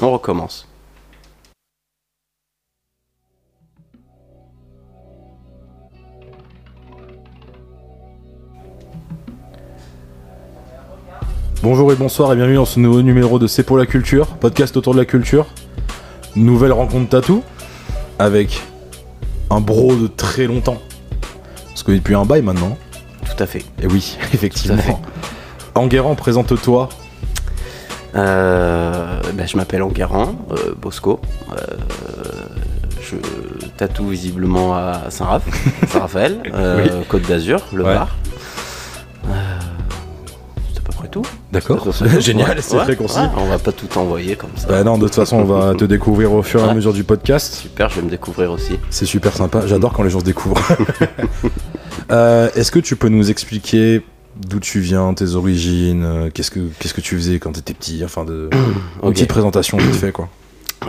On recommence. Bonjour et bonsoir et bienvenue dans ce nouveau numéro de C'est pour la culture, podcast autour de la culture. Nouvelle rencontre tatou avec un bro de très longtemps. Parce que depuis un bail maintenant. Tout à fait. Et oui, effectivement. Enguerrand, présente-toi. Euh, ben, je m'appelle Enguerrand, euh, Bosco. Euh, je tatoue visiblement à Saint-Raph, Saint-Raphaël, Côte d'Azur, le Ouais. bar. C'est à peu près tout. D'accord. Génial, c'est ouais, très concis. ouais, on va pas tout envoyer comme ça. Bah non, de toute façon, on va te découvrir au fur et à mesure du podcast. Super, je vais me découvrir aussi. C'est super sympa. J'adore quand les gens se découvrent. Euh, Est-ce que tu peux nous expliquer d'où tu viens, tes origines, euh, qu'est-ce que qu'est-ce que tu faisais quand t'étais petit, enfin de une Ok. petite présentation vite fait quoi.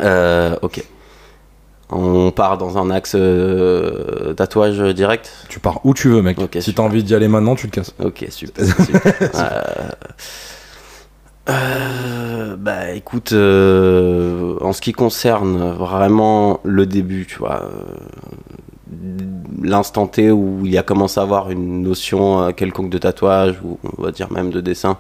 Euh, ok. On part dans un axe euh, tatouage direct? Tu pars où tu veux, mec. Ok, si t'as envie d'y aller maintenant, tu te casses. Ok, super. super. Bah écoute, en ce qui concerne vraiment le début, tu vois, l'instant T où il y a commencé à avoir une notion euh, quelconque de tatouage, ou on va dire même de dessin.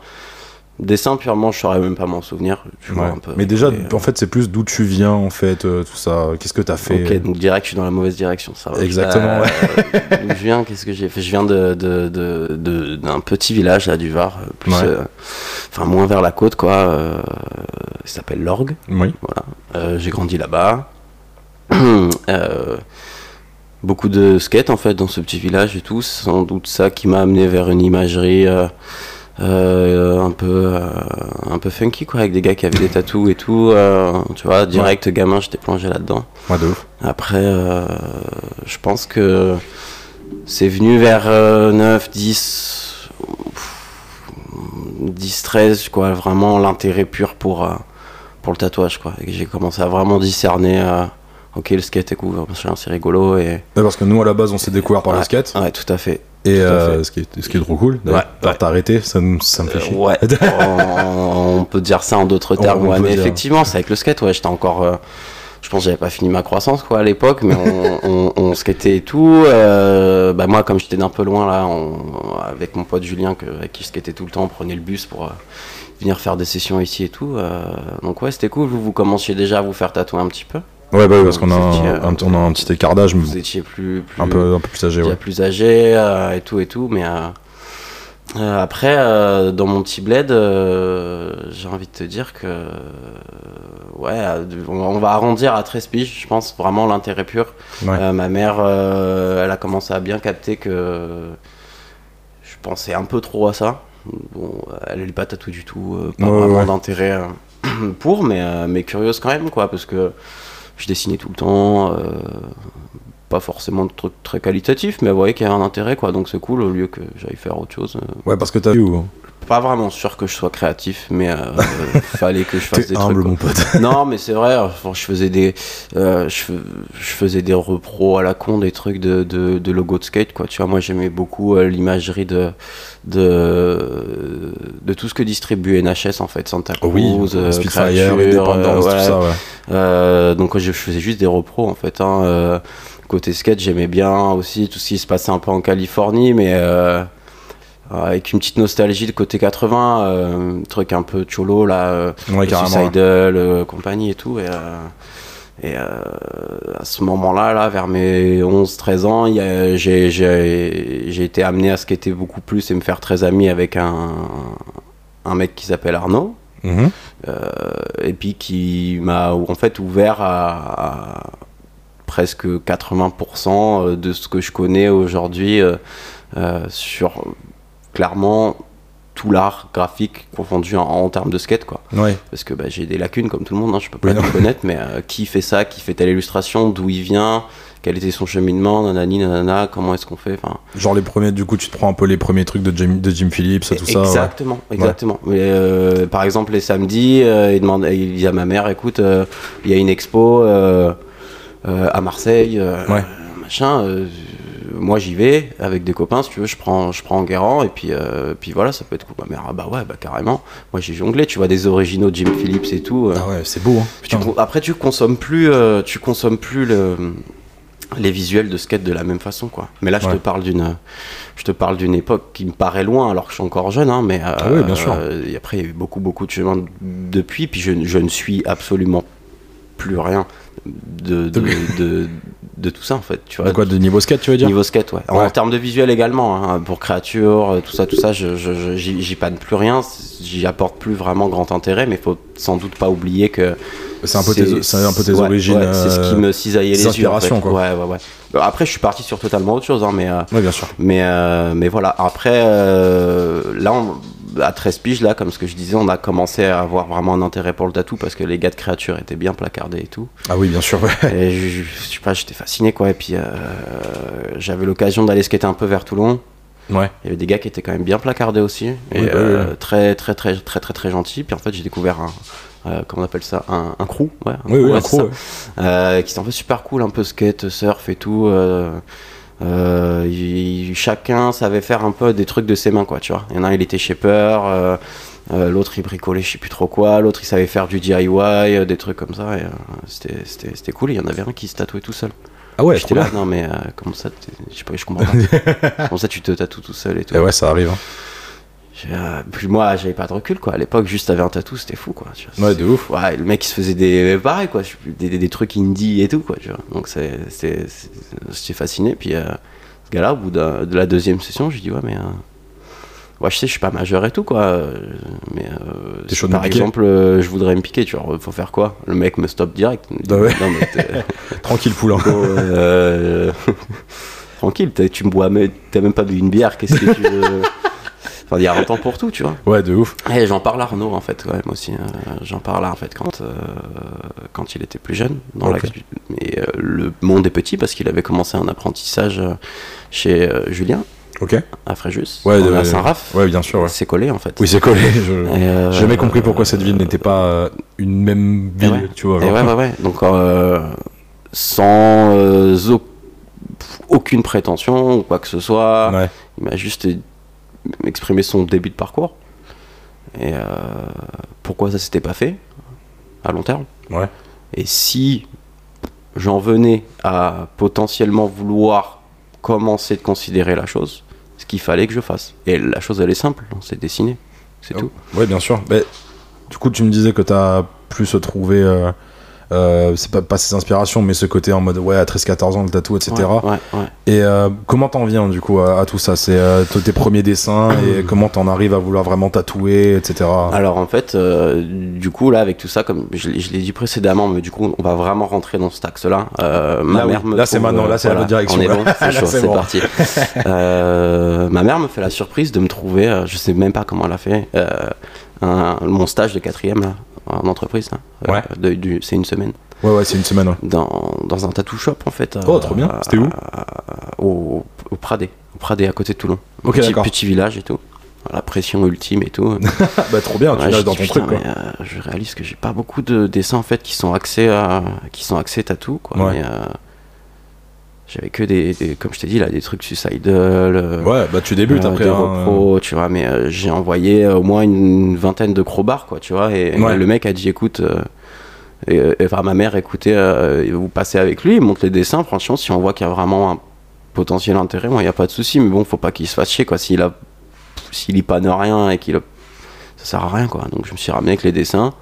Dessin purement, je saurais même pas m'en souvenir. tu vois, Ouais. un peu. Mais déjà, Et, en fait, c'est plus d'où tu viens, en fait, euh, tout ça. Qu'est-ce que t'as fait? Ok, donc direct, je suis dans la mauvaise direction, ça va. Exactement, Euh, D'où je viens, qu'est-ce que j'ai fait? Je viens de, de- de- de- d'un petit village là du Var, euh, plus, Ouais. euh, enfin moins vers la côte quoi. euh, il s'appelle Lorgue. Oui. Euh, j'ai grandi là-bas. Euh, beaucoup de skate en fait dans ce petit village et tout. C'est sans doute ça qui m'a amené vers une imagerie. euh, euh, un peu euh, un peu funky quoi avec des gars qui avaient des tatous et tout tu vois direct gamin j'étais plongé là-dedans Ouais, de ouf. après, je pense que c'est venu vers euh, 9, 10, pff, 10, 13, quoi, vraiment l'intérêt pur pour, pour le tatouage, quoi. Et j'ai commencé à vraiment discerner, ok, le skate est cool, machin, c'est rigolo, et... Ouais, parce que nous, à la base, on s'est découvert par le skate. Ouais, tout à fait. Et euh, ce, qui est, ce qui est trop cool. t'as arrêté, ça, me- ça me fait Euh, chier. ouais, on, on peut dire ça en d'autres termes, on mais dire. effectivement, c'est avec le skate, ouais, j'étais encore. euh, je pense que j'avais pas fini ma croissance quoi à l'époque, mais on, on, skatait et tout. euh, bah moi, comme j'étais d'un peu loin là, avec mon pote Julien, que, avec qui je skatais tout le temps, on prenait le bus pour venir faire des sessions ici et tout. donc ouais, c'était cool. Vous, vous commenciez déjà à vous faire tatouer un petit peu? Ouais, bah oui, parce qu'on a, un, euh, un- on a un petit écart d'âge, mais Vous étiez plus, plus un peu, un peu plus âgé, ouais. plus âgé euh, et tout et tout mais euh, euh, après euh, dans mon petit bled euh, j'ai envie de te dire que euh, ouais euh, on va arrondir à 13 piges je pense vraiment l'intérêt pur Ouais. Euh, ma mère euh, elle a commencé à bien capter que je pensais un peu trop à ça bon elle n'est pas tatouée du tout euh, pas Ouais, vraiment d'intérêt euh, pour mais, euh, mais curieuse quand même quoi parce que je dessinais tout le temps euh, pas forcément de trucs très qualitatifs, mais elle voyait qu'il y avait un intérêt, quoi. Donc c'est cool au lieu que j'aille faire autre chose. euh. Ouais, parce que t'as vu où Pas vraiment sûr que je sois créatif, mais euh, fallait que je fasse des humble, trucs. mon pote. Non, mais c'est vrai. enfin, je faisais des, euh, je, fais- je faisais des repros à la con, des trucs de, de, de logo de skate, quoi. Tu vois, moi j'aimais beaucoup euh, l'imagerie de, de, de tout ce que distribue NHS en fait, Santa Cruz, Oui, euh, Creature, tout ça, ouais. Donc je, je faisais juste des repros en fait. hein. Euh, côté skate, j'aimais bien aussi tout ce qui se passait un peu en Californie, mais euh, avec une petite nostalgie de côté 80, euh, truc un peu cholo là, euh, Ouais. Suicidal, euh, compagnie et tout. Et, euh, et euh, à ce moment-là, là, vers mes 11-13 ans, j'ai été amené à skater beaucoup plus et me faire très ami avec un, un mec qui s'appelle Arnaud. Mhm. Euh, et puis qui m'a en fait ouvert à, à presque 80% de ce que je connais aujourd'hui euh, euh, sur clairement tout l'art graphique confondu en, en termes de skate quoi Ouais. parce que bah, j'ai des lacunes comme tout le monde hein, je peux pas tout connaître mais euh, qui fait ça qui fait telle illustration d'où il vient quel était son cheminement nanani nanana comment est-ce qu'on fait enfin Genre les premiers, du coup, tu te prends un peu les premiers trucs de Jim, de Jim Phillips, tout ça. ouais. Exactement, exactement. Mais euh, par exemple, les samedis, euh, il, demande, il dit à ma mère écoute, euh, il y a une expo euh, euh, à Marseille, euh, Ouais. machin. euh, moi j'y vais avec des copains, si tu veux, je prends, je prends Guérand et puis, euh, puis voilà, ça peut être cool. Ma mère, ah bah ouais, bah carrément. Moi j'ai jonglé, tu vois, des originaux de Jim Phillips et tout. euh. Ah ouais, c'est beau. Hein. Tu après, tu consommes plus, euh, tu consommes plus le, les visuels de skate de la même façon, quoi. Mais là, je Ouais. te parle d'une, je te parle d'une époque qui me paraît loin, alors que je suis encore jeune, hein, mais euh, Ah oui, bien sûr. euh, et après, il y a eu beaucoup, beaucoup de chemin depuis, puis je, je ne suis absolument plus rien de, de, de, de tout ça, en fait. Tu vois, De quoi de niveau skate, tu veux dire Niveau skate, ouais. Ouais. En termes de visuel également, hein, pour créature, tout ça, tout ça, je, j'y panne plus rien, j'y apporte plus vraiment grand intérêt, mais faut sans doute pas oublier que C'est un peu tes, c'est un peu tes ouais, origines. ouais, c'est ce qui euh, me cisaillait les yeux. En fait. quoi. Après, je suis parti sur totalement autre chose, hein, mais, euh, Ouais, bien sûr. mais, euh, mais voilà. Après, euh, là, on- à 13 piges, là, comme ce que je disais, on a commencé à avoir vraiment un intérêt pour le tatou parce que les gars de créature étaient bien placardés et tout. Ah oui, bien sûr. ouais. Et je, je- sais pas, j'étais fasciné, quoi. Et puis, euh, j'avais l'occasion d'aller skater un peu vers Toulon. Ouais. Il y avait des gars qui étaient quand même bien placardés aussi. Et Oui, bah euh, oui, oui. très, très, très, très, très, très gentils. Puis en fait, j'ai découvert un. euh, comment on appelle ça? Un, un crew, ouais. un Oui, oui, crew, ouais, un crew. Euh, qui était en fait super cool, un peu skate, surf et tout. euh, euh, il- chacun savait faire un peu des trucs de ses mains, quoi, tu vois. Il y en a un, il était shaper, euh, euh, l'autre, il bricolait, je sais plus trop quoi, l'autre, il savait faire du DIY, euh, des trucs comme ça. Et, c'était, c'était, c'était cool. Il y en avait un qui se tatouait tout seul. Ah ouais, J'étais là, non, mais comment ça, je sais pas, je comprends pas. comment ça, tu te tatoues tout seul et tout. Et ouais, ça arrive. hein. Euh, puis moi, j'avais pas de recul, quoi. À l'époque, juste t'avais un tatou, c'était fou, quoi. tu vois. Ouais, de ouf. Ouais, le mec, il se faisait des. Pareil, quoi. Des, des- des trucs indie et tout, quoi. Tu vois. Donc, j'étais fasciné. Puis, euh, ce gars-là, au bout de la deuxième session, j'ai dit, ouais, mais. euh, ouais, je sais, je suis pas majeur et tout, quoi. euh, Mais. euh, si par exemple, euh, je voudrais me piquer, tu vois. Faut faire quoi? Le mec me stoppe direct. Dit, Bah ouais. Non, mais t'es- Tranquille, poulain. Euh, Tranquille, tu me bois, mais t'as même pas bu une bière, qu'est-ce que tu veux? Enfin, il y a un temps pour tout, tu vois. Ouais, de ouf. Et j'en parle à Arnaud, en fait, quand même aussi. euh, j'en parle en fait quand, euh, quand il était plus jeune. Dans la- Et euh, le monde est petit parce qu'il avait commencé un apprentissage chez Julien, Ok. à Fréjus, Ouais, à Saint-Raph. Ouais, bien sûr. Ouais. C'est collé, en fait. Oui, c'est collé. Je... Et, euh, J'ai jamais compris pourquoi cette ville n'était pas une même ville, ouais. tu vois. Et genre. ouais, ouais, ouais. Donc, sans au- aucune prétention ou quoi que ce soit, il m'a juste exprimé son début de parcours. Et euh, pourquoi ça s'était pas fait à long terme? Ouais. Et si j'en venais à potentiellement vouloir commencer de considérer la chose, ce qu'il fallait que je fasse. Et la chose, elle est simple, on s'est dessiné. C'est Oh. tout. Ouais, bien sûr. Mais, du coup, tu me disais que t'as plus trouvé, euh, euh, c'est pas, pas ces inspirations, mais ce côté en mode, ouais, à 13-14 ans, le tatou, etc. Ouais, ouais, ouais. Et euh, comment t'en viens, du coup, à, à tout ça? C'est euh, tes premiers dessins et comment t'en arrives à vouloir vraiment tatouer, etc. Alors en fait, euh, du coup là avec tout ça, comme je, l'ai- je l'ai dit précédemment, mais du coup on va vraiment rentrer dans cet axe-là. Ma Là, oui. mère me Là, c'est maintenant, là, c'est la bonne direction, On est bon, c'est chaud, c'est bon. parti. Ma mère me fait la surprise de me trouver, je sais même pas comment elle a fait, un- mon stage de quatrième là, en entreprise. là, euh, Ouais. de- du- c'est une semaine Ouais, ouais, c'est une semaine, ouais. dans, dans un tattoo shop en fait. Oh, trop bien. C'était où au, au Pradé, au Pradé à côté de Toulon. Ok, petit, d'accord. petit village et tout. La pression ultime et tout. bah, trop bien, tu Ouais, dans ton putain, truc, quoi. euh, je réalise que j'ai pas beaucoup de dessins en fait qui sont axés à, qui sont axés tatou quoi. Ouais. Mais, euh, j'avais que des, des- comme je t'ai dit là, des trucs suicidal. euh, Ouais, bah, tu débutes euh, après. des hein, repros, tu vois. Mais euh, j'ai envoyé au moins une vingtaine de crowbars quoi, tu vois. Et Ouais. le mec a dit, écoute. euh, et, euh, enfin, ma mère, écoutez, euh, vous passez avec lui, il montre les dessins. Franchement, si on voit qu'il y a vraiment un potentiel intérêt, moi, il n'y a pas de souci. Mais bon, faut pas qu'il se fasse chier, quoi. S'il a, s'il y panne rien et qu'il a- ça sert à rien, quoi. Donc, je me suis ramené avec les dessins.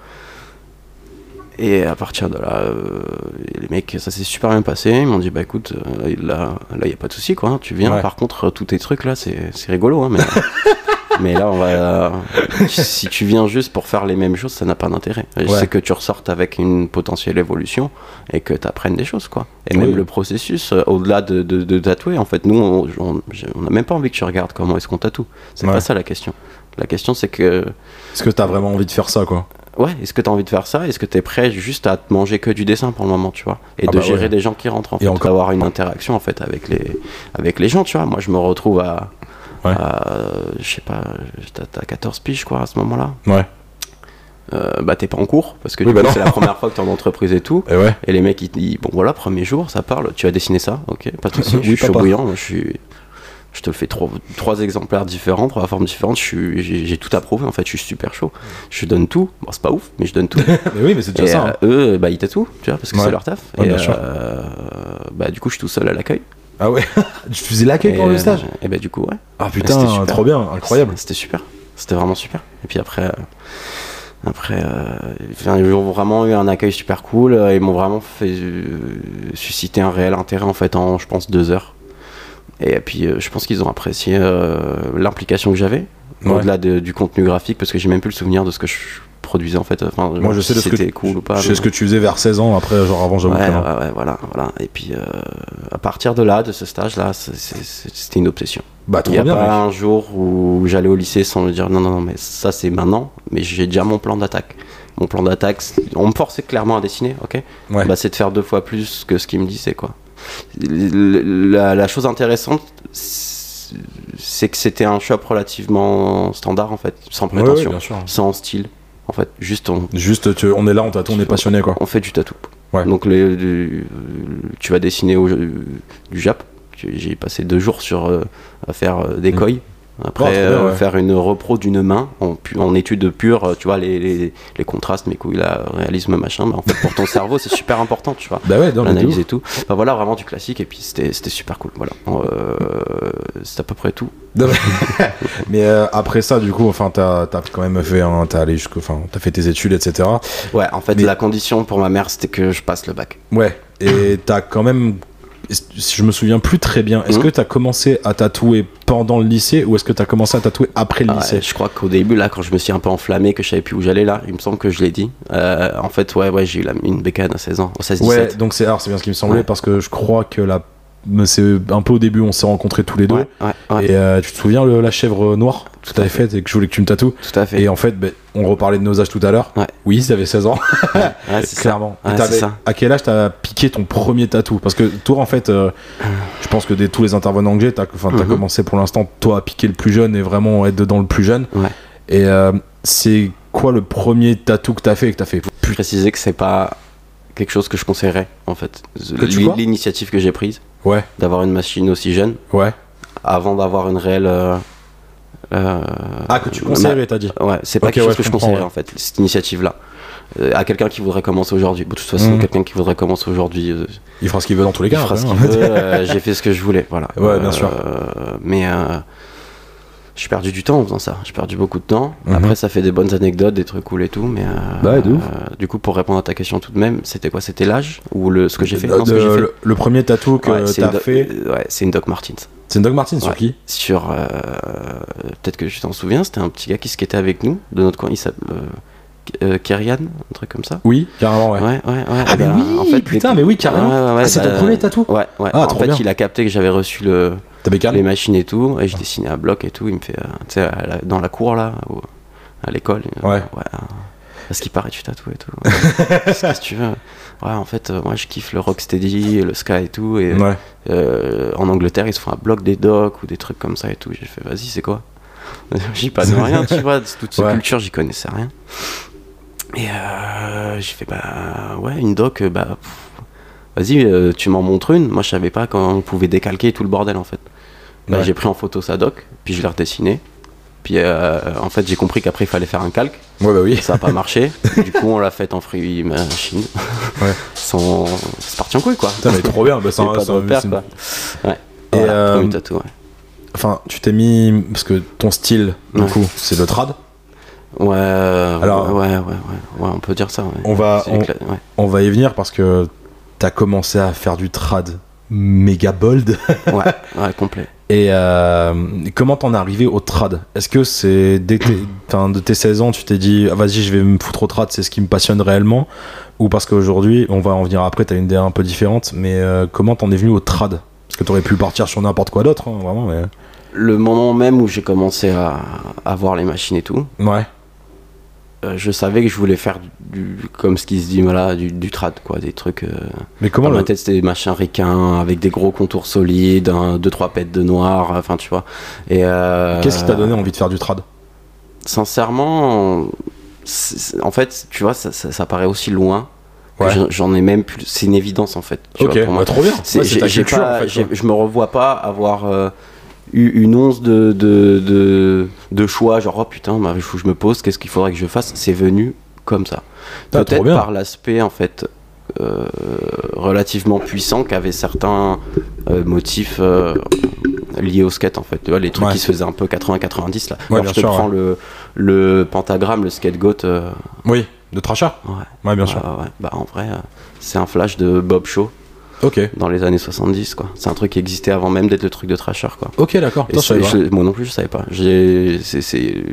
Et à partir de là, euh, les mecs, ça s'est super bien passé. Ils m'ont dit, bah écoute, euh, là, il n'y a pas de souci, quoi. hein. Tu viens. Ouais. Par contre, tous tes trucs là, c'est rigolo, hein, mais. Mais là, on va. si tu viens juste pour faire les mêmes choses, ça n'a pas d'intérêt. Ouais. C'est que tu ressortes avec une potentielle évolution et que tu apprennes des choses, quoi. Et Oui. même le processus, euh, au-delà de, de- de tatouer, en fait, nous, on n'a même pas envie que tu regardes comment est-ce qu'on tatoue. C'est Ouais. pas ça la question. La question, c'est que. Est-ce que t'as vraiment envie de faire ça, quoi? Ouais, est-ce que tu as envie de faire ça? Est-ce que tu es prêt juste à te manger que du dessin pour le moment, tu vois? Et Ah de bah gérer ouais. des gens qui rentrent, en Et fait, encore- d'avoir une interaction, en fait, avec les, avec les gens, tu vois? Moi, je me retrouve à. Ouais. à, je sais pas, t'as t'as 14 piges, quoi, à ce moment-là. Ouais. euh, bah t'es pas en cours parce que Oui, bah c'est la première fois que t'es en entreprise et tout. Et ouais. Et les mecs ils te disent bon voilà premier jour ça parle, tu as dessiné ça, ok pas de souci, Oui, je suis bouillant, je suis je te le fais trois, trois exemplaires différents, trois formes différentes, j'ai tout approuvé en fait, je suis super chaud. Je donne tout, bon c'est pas ouf, mais je donne tout. Mais oui, mais c'est déjà ça. hein. euh, eux, bah ils tatouent, tu vois, parce que Ouais. c'est leur taf. Ouais, et bien sûr. euh, bah du coup je suis tout seul à l'accueil. Ah ouais. tu faisais l'accueil pendant le euh, stage Et bah du coup ouais. Ah putain, super. trop bien, incroyable. C'était super. C'était vraiment super. Et puis après, euh, après, euh, ils ont vraiment eu un accueil super cool. euh, Ils m'ont vraiment fait euh, susciter un réel intérêt en fait en, je pense, deux heures. Et puis, euh, je pense qu'ils ont apprécié euh, l'implication que j'avais Ouais. au-delà de- du contenu graphique parce que j'ai même plus le souvenir de ce que je produisais en fait. Enfin, Moi, je si sais que c'était cool ou pas. Je sais mais- ce que tu faisais vers 16 ans, après, genre avant, j'avoue Ouais, ouais, ouais, voilà, voilà. Et puis, euh, à partir de là, de ce stage-là, c'était une obsession. Bah, Il n'y a bien, pas mec. un jour où j'allais au lycée sans me dire non, non, non, mais ça c'est maintenant, mais j'ai déjà mon plan d'attaque. Mon plan d'attaque, on me forçait clairement à dessiner, ok? Ouais. bah, C'est de faire deux fois plus que ce qu'il me disait, quoi? La, la chose intéressante, c'est que c'était un shop relativement standard, en fait, sans Ouais, ouais, prétention, sans style. En fait, juste on, Juste, tu- on est là, on tatoue, on est passionné, quoi. on fait du tatou. Ouais. Donc les- du- tu vas dessiner au, du Jap. J'ai passé deux jours sur euh, à faire euh, des Mm. coils. Après Oh, euh, ouais. faire une repro d'une main en, en étude pure, euh, tu vois les, les, les contrastes, mes couilles, là, réalisme machin. Bah, en fait pour ton cerveau c'est super important, tu vois. Bah ouais, L'analyse et tout. Bah voilà vraiment du classique et puis c'était super cool. Voilà. Euh, c'est à peu près tout. Non, mais- Mais euh, après ça, du coup, enfin, t'as as quand même fait, t'as allé jusqu'au, enfin, t'as fait tes études, etc. Ouais, en fait Mais- la condition pour ma mère c'était que je passe le bac. Ouais. Et t'as quand même, je me souviens plus très bien, est-ce Mhm. que t'as commencé à tatouer pendant le lycée ou est-ce que t'as commencé à tatouer après le Ah lycée? je crois qu'au début, là, quand je me suis un peu enflammé, que je savais plus où j'allais, là, il me semble que je l'ai dit. Euh, en fait, ouais, ouais, j'ai eu la- une bécane à 16 ans, au 16-17. Ouais, donc c'est, bien ce qui me semblait Ouais. parce que je crois que la, c'est un peu au début, on s'est rencontrés tous les deux. ouais, ouais, ouais, Et euh, tu te souviens le- la chèvre noire Tout à fait. et que je voulais que tu me tatoues tout à fait. Et en fait, ben, on reparlait de nos âges tout à l'heure. Oui, t'avais 16 ans, ça. clairement. Et c'est ça. à quel âge t'as piqué ton premier tatou? Parce que toi, en fait, euh, je pense que des tous les intervenants que j'ai, t'as t'as Mhm. commencé pour l'instant, toi, à piquer le plus jeune et vraiment être dedans le plus jeune. Et euh, c'est quoi le premier tatou que t'as fait et que t'as fait? Je préciser que c'est pas quelque chose que je conseillerais, en fait. L'initiative que j'ai prise, Ouais, d'avoir une machine aussi jeune, ouais. avant d'avoir une réelle. euh, euh, Ah, que tu conseillerais, t'as dit Ouais, c'est pas Ok, quelque ouais, chose que je je conseillerais ouais. en fait, cette initiative-là. Euh, à quelqu'un qui voudrait commencer aujourd'hui. Bon, de toute façon, Mhm. quelqu'un qui voudrait commencer aujourd'hui, euh, Il fera ce qu'il veut dans tous les il cas. fera après, ce hein. qu'il veut. euh, J'ai fait ce que je voulais, voilà. Ouais, bien sûr. Euh, mais euh, j'ai perdu du temps en faisant ça. J'ai perdu beaucoup de temps. Mhm. Après, ça fait des bonnes anecdotes, des trucs cool et tout. Mais euh, Bah de euh, du coup, pour répondre à ta question tout de même, c'était quoi? C'était l'âge? Ou le ce que j'ai fait? Non, ce que fait. le, le premier tatou que Ouais, t'as fait, euh, ouais, c'est une Doc Martens. c'est une Doc Martens sur Ouais. qui? Sur, euh, peut-être que tu t'en souviens, c'était un petit gars qui skatait avec nous de notre coin. Il s'appelle euh, euh, Kerian, un truc comme ça. Oui, carrément, ouais. Ouais, ouais, ouais. Ah, mais ben, oui, en fait, putain, mais oui, carrément. Ouais, ouais, ouais, ah, c'est ton bah, premier tatou Ouais, ouais. Ah, en fait, il a capté que j'avais reçu le, Les machines et tout, et je dessinais à bloc et tout. Il me fait, euh, tu sais, dans la cour là, à l'école. euh, Ouais. euh, Parce qu'il paraît, tu tatoues et tout. Qu'est-ce que tu veux? Ouais, en fait, euh, moi je kiffe le rocksteady, le ska et tout. Et Ouais. euh, en Angleterre, ils se font à bloc des docks ou des trucs comme ça et tout. J'ai fait, vas-y, c'est quoi? J'y pas de rien, tu vois. Toute cette Ouais. culture, j'y connaissais rien. Et euh, j'ai fait, bah ouais, une doc, bah. Vas-y, tu m'en montres une. Moi, je savais pas quand on pouvait décalquer tout le bordel en fait. Bah, Ouais. J'ai pris en photo sa doc, puis je l'ai redessiné. Puis euh, en fait, j'ai compris qu'après, il fallait faire un calque. Ouais, bah oui. Ça n'a pas marché. du coup, on l'a fait en free machine. Ouais. Sans... C'est parti en couille, quoi. Putain, mais trop bien. Bah, de un- repère, quoi. Ouais. Et, Voilà, euh, premier tatou, ouais. Enfin, tu t'es mis. Parce que ton style, du Ouais. coup, c'est le trad? Ouais, euh, Alors- ouais, ouais, ouais, ouais, on peut dire ça. Ouais. On va, on, éclat- on va y venir parce que t'as commencé à faire du trad méga bold. ouais, ouais, complet. Et euh, comment t'en es arrivé au trad? Est-ce que c'est dès que de tes 16 ans, tu t'es dit ah, vas-y, je vais me foutre au trad, c'est ce qui me passionne réellement? Ou parce qu'aujourd'hui, on va en venir après, t'as une idée un peu différente, mais euh, comment t'en es venu au trad? Parce que t'aurais pu partir sur n'importe quoi d'autre, hein, vraiment. Mais... Le moment même où j'ai commencé à, à voir les machines et tout, Ouais, je savais que je voulais faire du, comme ce qui se dit, voilà, du, du trad, quoi, des trucs. euh, mais comment dans le... ma tête, c'était des machins ricains avec des gros contours solides, un, deux trois pètes de noir, enfin tu vois. Et euh, Qu'est-ce qui t'a donné envie de faire du trad? Sincèrement, en fait, tu vois, ça, ça, ça paraît aussi loin. Ouais. j'en- ai même plus. C'est une évidence en fait. tu Ok, vois, pour moi. bah, trop bien. Ouais, j'ai- pas- en fait, je me revois pas avoir euh, une once de, de, de, de choix, genre oh putain, bah, il faut que je me pose, qu'est-ce qu'il faudrait que je fasse? C'est venu comme ça. Ah, Peut-être par l'aspect en fait euh, relativement puissant qu'avaient certains euh, motifs euh, liés au skate en fait. Tu vois, les trucs Ouais. qui se faisaient un peu 80-90 là. Ouais, Alors, je te sûr, prends le, le pentagramme, le scapegoat. euh, Oui, de Trasha ouais. Bien sûr. Bah, en vrai, c'est un flash de Bob Shaw Ok. dans les années 70 quoi. C'est un truc qui existait avant même d'être le truc de Trasher quoi. Ok, d'accord. Moi non plus je savais pas. J'ai c'est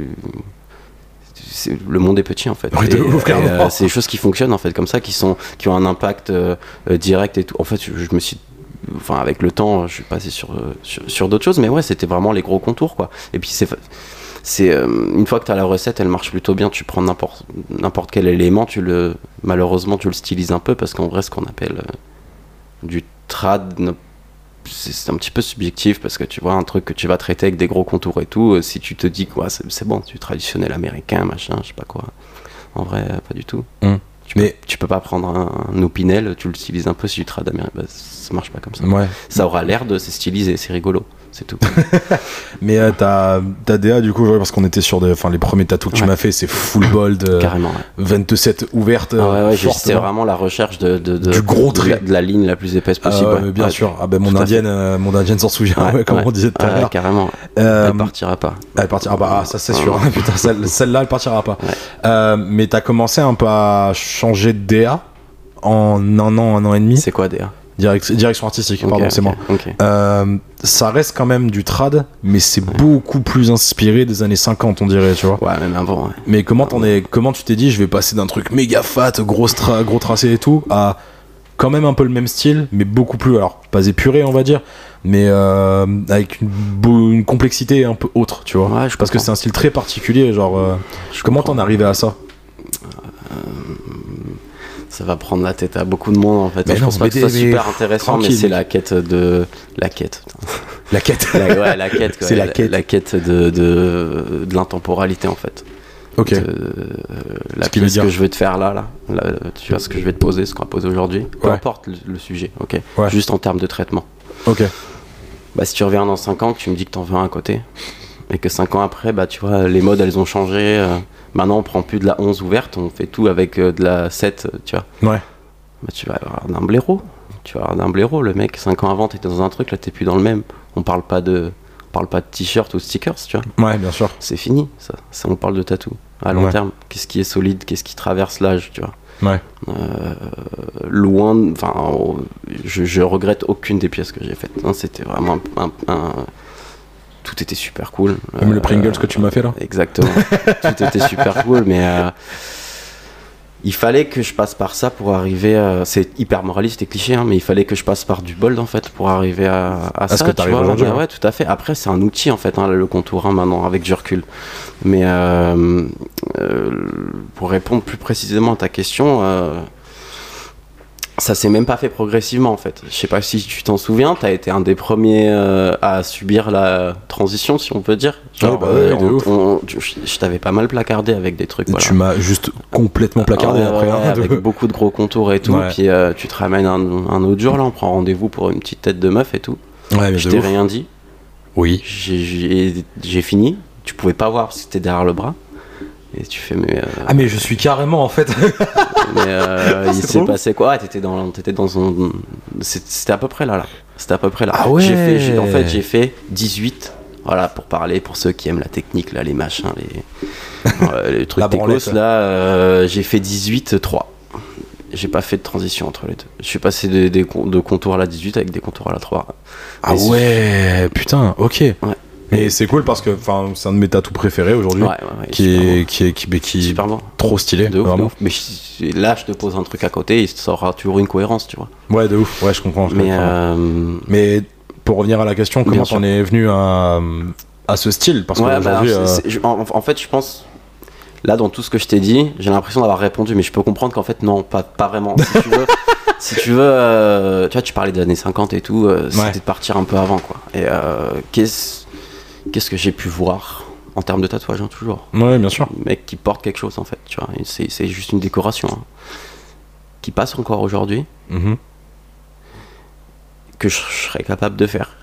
le monde est petit en fait. Oui, euh, c'est des choses qui fonctionnent en fait comme ça, qui sont qui ont un impact euh, direct et tout. En fait, je, je me suis Enfin, avec le temps, je suis passé sur, euh, sur, sur d'autres choses, mais ouais, c'était vraiment les gros contours, quoi. Et puis, c'est, euh, une fois que tu as la recette, elle marche plutôt bien. Tu prends n'importe, n'importe quel élément, tu le, malheureusement, tu le stylises un peu parce qu'en vrai, ce qu'on appelle du trad, c'est, un petit peu subjectif parce que tu vois, un truc que tu vas traiter avec des gros contours et tout, euh, si tu te dis quoi, c'est, bon, tu traditionnel américain, machin, je sais pas quoi. En vrai, euh, pas du tout. Hum. Tu, peux, Mais- tu peux pas prendre un, un Opinel, tu le stylises un peu si tu trad américain, bah, ça marche pas comme ça. Ouais. Ça aura l'air de c'est stylisé, c'est rigolo, c'est tout. Mais euh, ta, ta DA, du coup, parce qu'on était sur des, enfin, les premiers tatous que tu m'as fait, c'est full bold, euh, Carrément. Ouais. 27 ouvertes. Ah ouais, fortes, c'était non vraiment la recherche de, de- de- Du gros de trait. la, de la ligne la plus épaisse Ah possible. bien sûr. Ah ben mon indienne, euh, mon indienne s'en souvient, comme on disait tout à Ouais, l'heure. carrément. Euh, Elle partira pas. elle partira pas. Ah, ça c'est Ah, sûr. Putain, celle- celle-là, elle partira pas. Euh, mais t'as commencé un peu à changer de DA en un an, un an et demi? C'est quoi DA Direct- direction artistique, pardon, c'est moi. Euh, ça reste quand même du trad, mais c'est beaucoup plus inspiré des années 50, on dirait, tu vois. Ouais, même avant. ouais. Mais comment t'en es, comment tu t'es dit, je vais passer d'un truc méga fat, gros, tra- gros tracé et tout, à quand même un peu le même style, mais beaucoup plus, alors pas épuré, on va dire, mais euh, avec une, complexité un peu autre, tu vois. Ouais, je Parce que c'est un style très particulier, genre. euh, comment t'en es arrivé à ça? Ça va prendre la tête à beaucoup de monde en fait. Mais je non, pense pas que ce soit super intéressant, mais c'est la quête de. La quête. La quête. La, ouais, la quête. C'est la quête. La quête de, de, de l'intemporalité en fait. ok. De- la Ce pièce dire- que je vais te faire là, là, là, tu vois ce que je vais te poser, ce qu'on va poser aujourd'hui. Peu importe le, le sujet, ok. Ouais. Juste en termes de traitement. Ok. Bah, si tu reviens dans 5 ans, que tu me dis que t'en veux un à côté, et que 5 ans après, bah, tu vois, les modes elles ont changé. euh, maintenant, on prend plus de la 11 ouverte, on fait tout avec euh, de la 7, euh, tu vois. Ouais. Bah, tu vas avoir un blaireau. Tu vas avoir un blaireau. Le mec, 5 ans avant, t'étais dans un truc, là, t'es plus dans le même. On parle pas de. On parle pas de t-shirt ou de stickers, tu vois. Ouais, bien sûr. C'est fini, ça. ça. On parle de tatou. À long Ouais. terme. Qu'est-ce qui est solide Qu'est-ce qui traverse l'âge, tu vois. Ouais. Euh, loin, enfin, je, je regrette aucune des pièces que j'ai faites. hein. C'était vraiment un, un- un- tout était super cool. Même le Euh, Pringles que tu m'as fait là. Exactement. tout était super cool, mais euh, il fallait que je passe par ça pour arriver. à- C'est hyper moraliste et cliché, hein, mais il fallait que je passe par du bold en fait pour arriver à, ça. que tu vois. aujourd'hui, ouais. ouais, tout à fait. Après, c'est un outil en fait, hein, le contour hein, maintenant avec du recul. Mais euh, euh, pour répondre plus précisément à ta question. euh, ça s'est même pas fait progressivement en fait. Je sais pas si tu t'en souviens, t'as été un des premiers euh, à subir la transition, si on peut dire. Genre, Ouais, bah ouais, euh, on- ouf. on- je t'avais pas mal placardé avec des trucs. Voilà. Tu m'as juste complètement placardé Ah ouais, après. ouais, hein, de- avec beaucoup de gros contours et tout. Ouais. Puis euh, tu te ramènes un, un autre jour là, on prend rendez-vous pour une petite tête de meuf et tout. Ouais, je t'ai rien dit. Oui. J'ai- fini. Tu pouvais pas voir que c'était derrière le bras. Et tu fais mais. euh, Ah, mais je suis carrément en fait. Mais euh, il C'est s'est passé quoi? Ouais, T'étais dans, dans un. C'était à peu près là, là. C'était à peu près là. Ah ouais J'ai fait, En fait, j'ai fait 18. Voilà, pour parler, pour ceux qui aiment la technique, là, les machins, les, euh, les trucs branlette. là, euh, j'ai fait 18-3. J'ai pas fait de transition entre les deux. Je suis passé con- de contours à la 18 avec des contours à la 3. Ah ouais, putain, ok. Ouais. Et c'est cool parce que c'est un de mes tatous préférés aujourd'hui. Ouais, ouais. Qui est, qui est, qui, mais qui Super bon. trop stylé, De ouf, de vraiment. ouf. Mais là, je te pose un truc à côté, il sera toujours une cohérence, tu vois. Ouais, de ouf, ouais, je comprends. je Mais comprends. euh, Mais pour revenir à la question, comment t'en es venu à, à ce style? Parce Ouais, bah, euh, en, en fait, je pense. Là, dans tout ce que je t'ai dit, j'ai l'impression d'avoir répondu, mais je peux comprendre qu'en fait, non, pas, pas vraiment. Si tu veux, si tu, veux euh, tu vois, tu parlais des années 50 et tout, Ouais. c'était de partir un peu avant, quoi. Et euh, qu'est-ce qu'est-ce que j'ai pu voir en termes de tatouage, hein, toujours. Ouais, bien sûr. Mec qui porte quelque chose en fait, tu vois. Et C'est juste une décoration hein, qui passe encore aujourd'hui, Mhm. que je, je serais capable de faire,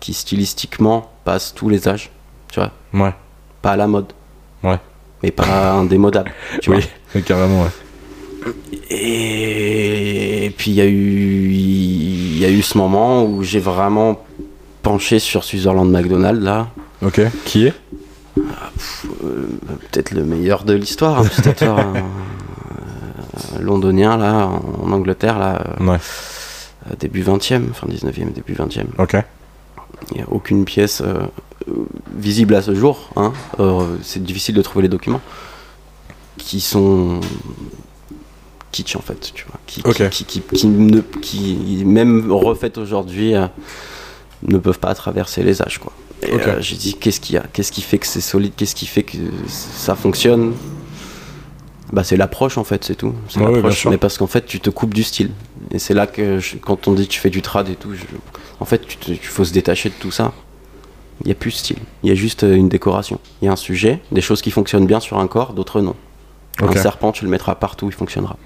qui stylistiquement passe tous les âges, tu vois. Ouais. Pas à la mode, Ouais. mais pas indémodable, tu vois. Oui, oui, carrément, ouais. Et puis il y a eu il y a eu ce moment où j'ai vraiment penché sur Sutherland McDonald là, Ok. Qui est? Euh, peut-être le meilleur de l'histoire, un petit tatoueur euh, euh, londonien là en Angleterre là, euh, Ouais. euh, début 20e, fin 19e, début 20e. Ok. Il n'y a aucune pièce visible à ce jour. Hein. C'est difficile de trouver les documents qui sont kitsch en fait, tu vois, qui, Ok. qui, qui, qui, qui ne- qui, même refaites aujourd'hui, ne peuvent pas traverser les âges quoi. Et euh, j'ai dit qu'est-ce qu'il y a, qu'est-ce qui fait que c'est solide, qu'est-ce qui fait que ça fonctionne? Bah c'est l'approche en fait, c'est tout. C'est Ouais, l'approche. mais parce qu'en fait tu te coupes du style. Et c'est là que je- quand on dit tu fais du trad et tout, je- en fait tu te- il faut se détacher de tout ça. Il n'y a plus de style, il y a juste euh, une décoration. Il y a un sujet, des choses qui fonctionnent bien sur un corps, d'autres non. Un serpent, tu le mettras partout, il fonctionnera.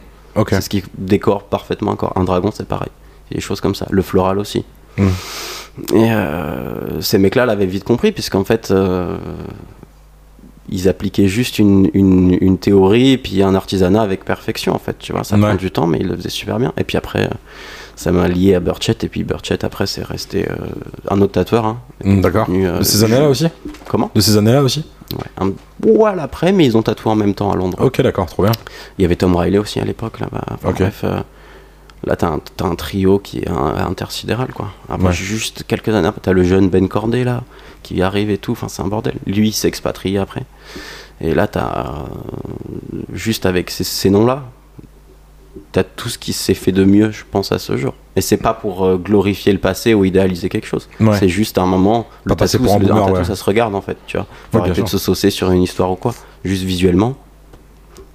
C'est ce qui décore parfaitement un corps. Un dragon, c'est pareil. Il y a des choses comme ça. Le floral aussi. Et euh, ces mecs-là l'avaient vite compris, puisqu'en fait, euh, ils appliquaient juste une, une, une théorie, et puis un artisanat avec perfection, en fait. Tu vois, ça Ouais. prend du temps, mais ils le faisaient super bien. Et puis après, euh, ça m'a lié à Burchett, et puis Burchett, après, c'est resté euh, un autre tatoueur. Hein, Mm, D'accord. De ces années-là aussi Comment? De ces années-là aussi ouais, Un poil après, mais ils ont tatoué en même temps à Londres. Ok, d'accord, trop bien. Il y avait Tom Riley aussi à l'époque là-bas. Enfin, Ok. Bref, là t'as un, un trio qui est un- intersidéral quoi. Après Ouais. juste quelques années après, t'as le jeune Ben Corday là qui arrive et tout. Enfin c'est un bordel. Lui il expatrié après. Et là t'as euh, juste avec ces, ces noms-là, t'as tout ce qui s'est fait de mieux, je pense à ce jour. Et c'est pas pour euh, glorifier le passé ou idéaliser quelque chose. Ouais. C'est juste un moment. Pas passer tatou, pour un le- boomer, tatou, ouais. ça se regarde en fait. Tu vois. Faut Ouais, arrêter de se saucer sur une histoire ou quoi. Juste visuellement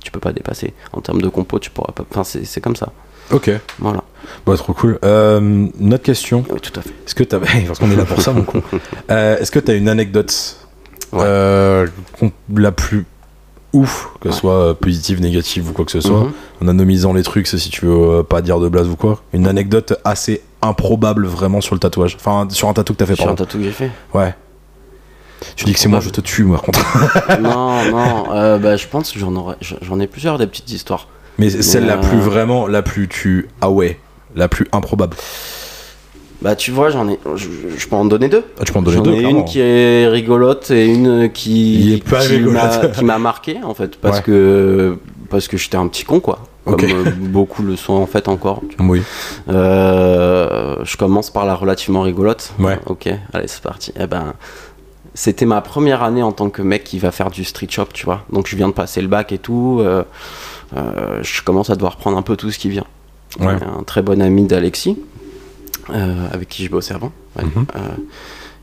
tu peux pas dépasser. En termes de compo, tu pourras pas. Enfin, c'est comme ça. Ok. Voilà. Bah, trop cool. Euh, une autre question. Oui, tout à fait. Est-ce que t'as. Parce qu'on est là pour ça, mon con. Euh, Est-ce que t'as une anecdote Ouais. euh, la plus ouf, que ce Ouais. soit euh, positive, négative ou quoi que ce soit, Mhm. en anonymisant les trucs, si tu veux pas dire de blase ou quoi, une anecdote assez improbable vraiment sur le tatouage? Enfin, sur un tatou que t'as fait, Sur un tatou que j'ai fait. Ouais. Tu dis que c'est moi, je te tue, moi, contre. non, non. bah, je pense que. J'en ai plusieurs des petites histoires. Mais celle la plus vraiment, la plus tu. Ah ouais, la plus improbable. Bah, tu vois, j'en ai. Je, je peux en donner deux. Ah, tu peux en donner J'en deux, ai clairement. une qui est rigolote et une Il qui, est pas qui m'a qui m'a marqué en fait parce Ouais. que parce que j'étais un petit con quoi. Comme euh, beaucoup le sont en fait encore. Oui. Euh, je commence par la relativement rigolote. Ouais. Ok, allez, c'est parti. Eh ben, c'était ma première année en tant que mec qui va faire du street shop, tu vois. Donc je viens de passer le bac et tout. euh, je commence à devoir prendre un peu tout ce qui vient. Ouais. Un très bon ami d'Alexis, euh, avec qui je bossais avant, ouais, Mhm. euh,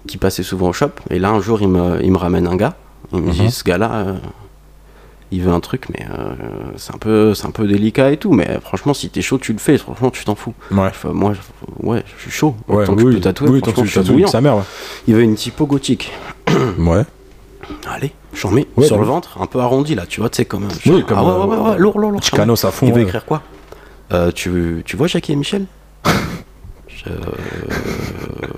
qui passait souvent au shop. Et là, un jour, il me, il me ramène un gars. Il me Mhm. dit, ce gars-là, euh, il veut un truc, mais euh, c'est un peu, c'est un peu délicat et tout. Mais franchement, si t'es chaud, tu le fais. Franchement, tu t'en fous. Ouais. Enfin, moi, je- ouais, je suis chaud. Ouais, tant que je peux tatouer, oui, tant que franchement, tu je suis tatoues, bouillant. sa mère, ouais. Il veut une typo gothique. Ouais. Allez, j'en mets Ouais, sur le ventre, un peu arrondi là, tu vois, tu sais, comme. Oui, comme, Ah ouais, euh, ouais, ouais, lourd, lourd, lourd. Chicanos à fond. Il veut écrire quoi? Euh, tu, tu vois Jackie et Michel? Je-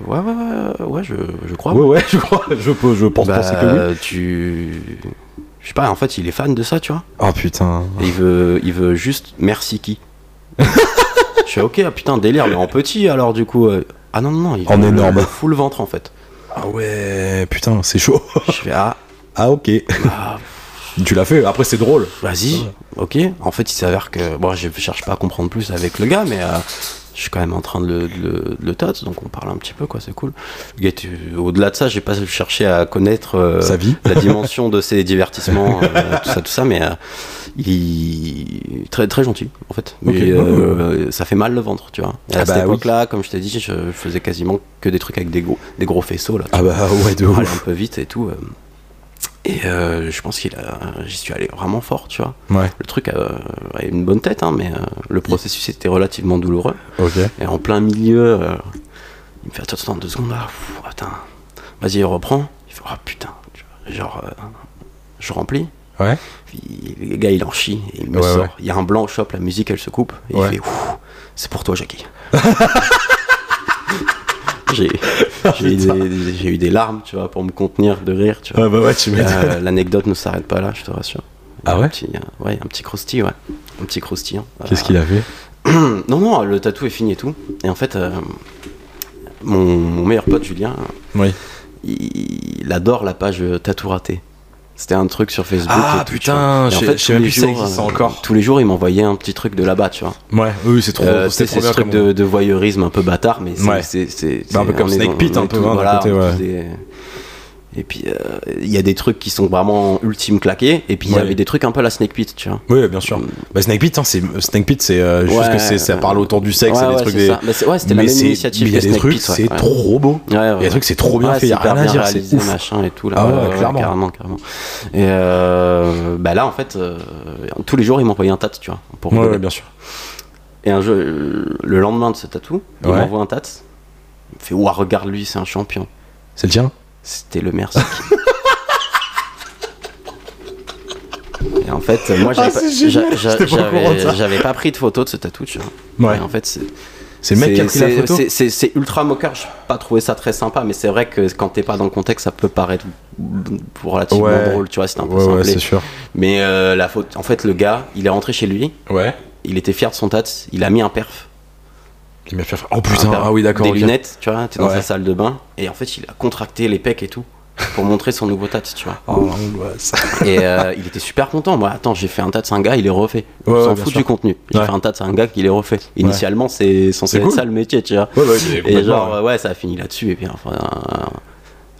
Ouais, ouais, ouais, ouais, je, je crois. Ouais, ouais, je crois, je, peux, je pense Bah, penser que oui. tu. Je sais pas, en fait, il est fan de ça, tu vois. Oh putain. Et il veut, il veut juste merci qui? je fais ok, ah, putain, délire, mais en petit alors du coup. euh, Ah non, non, non, il En énorme. full ventre en fait. Ah ouais, putain, c'est chaud. Je fais ah, Ah ok. bah, tu l'as fait, après c'est drôle. vas-y, ok. En fait, il s'avère que. Bon, je cherche pas à comprendre plus avec le gars, mais euh, je suis quand même en train de le, de le, donc on parle un petit peu, quoi, c'est cool. Tu- Au-delà de ça, j'ai pas cherché à connaître. euh, Sa vie. la dimension de ses divertissements, euh, tout ça, tout ça, mais euh, il est très très gentil en fait. Mais euh, ça fait mal le ventre, tu vois. Et à Ah cette bah oui. époque-là, comme je t'ai dit, je faisais quasiment que des trucs avec des gros, des gros faisceaux là. Ah bah ouais, de. Aller un ouf. peu vite et tout. Et euh, je pense qu'il a, j'y suis allé vraiment fort, tu vois. Ouais, Le truc a une bonne tête, hein, mais euh, le processus était relativement douloureux. Et en plein milieu, euh, il me fait attends, attends deux secondes Pff, attends, vas-y reprends. Il fait oh putain, tu vois. genre, je remplis. Ouais. Puis le gars, il en chie et il me Ouais, sort. Il y a un blanc au shop, la musique, elle se coupe. Et il fait C'est pour toi, Jackie. j'ai j'ai eu, des- j'ai eu des larmes, tu vois, pour me contenir de rire, tu vois. Ouais, bah ouais, tu. Euh, L'anecdote ne s'arrête pas là, je te rassure. Ah Un ouais petit, euh, Ouais, un petit croustille, ouais. Un petit croustillant. Qu'est-ce qu'il a fait Non, non, le tatou est fini et tout. Et en fait, euh, mon, mon meilleur pote Julien, Oui. il, il adore la page euh, Tatou Raté. C'était un truc sur Facebook. Ah, et tout, putain, je en fait, sais même plus ça jours, existe euh, encore. Tous les jours, il m'envoyait un petit truc de là-bas, tu vois. Ouais, oui, c'est trop, Euh, c'est ce truc de, de voyeurisme un peu bâtard, mais c'est. Ouais. c'est- Bah, un peu comme Snake Pit, un peu, tous- hein, voilà, côté, ouais. Et puis, euh, il y a des trucs qui sont vraiment ultime claqués, et puis il y avait des trucs un peu à la Snake Pit, tu vois. Oui, bien sûr. Bah, Snake Pit, hein, c'est euh, juste Ouais, que c'est ça parle autour du sexe, Ouais, et des trucs des. ça. Bah, ouais, c'était la Mais même initiative il y a des Snake trucs, c'est trop beau. Il y a des trucs, c'est trop bien fait, il y a rien à dire, c'est machin et tout là. Ah clairement. carrément, carrément. Et euh, bah là, en fait, euh, tous les jours, il m'envoyait un tat, tu vois. Pour Ouais, bien sûr. Et un jeu, le lendemain de ce tatou, il m'envoie un tat. Il me fait Ouah, regarde lui, c'est un champion. C'est le tien? C'était le merci. Et en fait, moi, j'avais Ah, pas- c'est pris de photo de ce tatou, tu vois. Ouais. Et en fait, c'est C'est le mec qui a c'est- pris la c'est- photo c'est- C'est c'est ultra moqueur, j'ai pas trouvé ça très sympa, mais c'est vrai que quand t'es pas dans le contexte, ça peut paraître relativement Ouais. drôle, tu vois, c'était un peu Ouais, c'est sûr. Mais euh, la faute, en fait, le gars, il est rentré chez lui, Ouais. il était fier de son tat, il a mis un perf. Il m'a fait. Oh putain, un perf, ah oui, d'accord. Des lunettes, tu vois, t'es dans Ouais. sa salle de bain, et en fait, il a contracté les pecs et tout, pour montrer son nouveau tat, tu vois. Oh. Et euh, il était super content. Moi, attends, j'ai fait un tas de un gars, il est refait. On s'en fout du contenu. J'ai Ouais. fait un tas de un gars, il est refait. Initialement, c'est censé être ça le métier, tu vois. Ouais, ouais, Et genre, ouais. ça a fini là-dessus. Et puis, enfin, euh,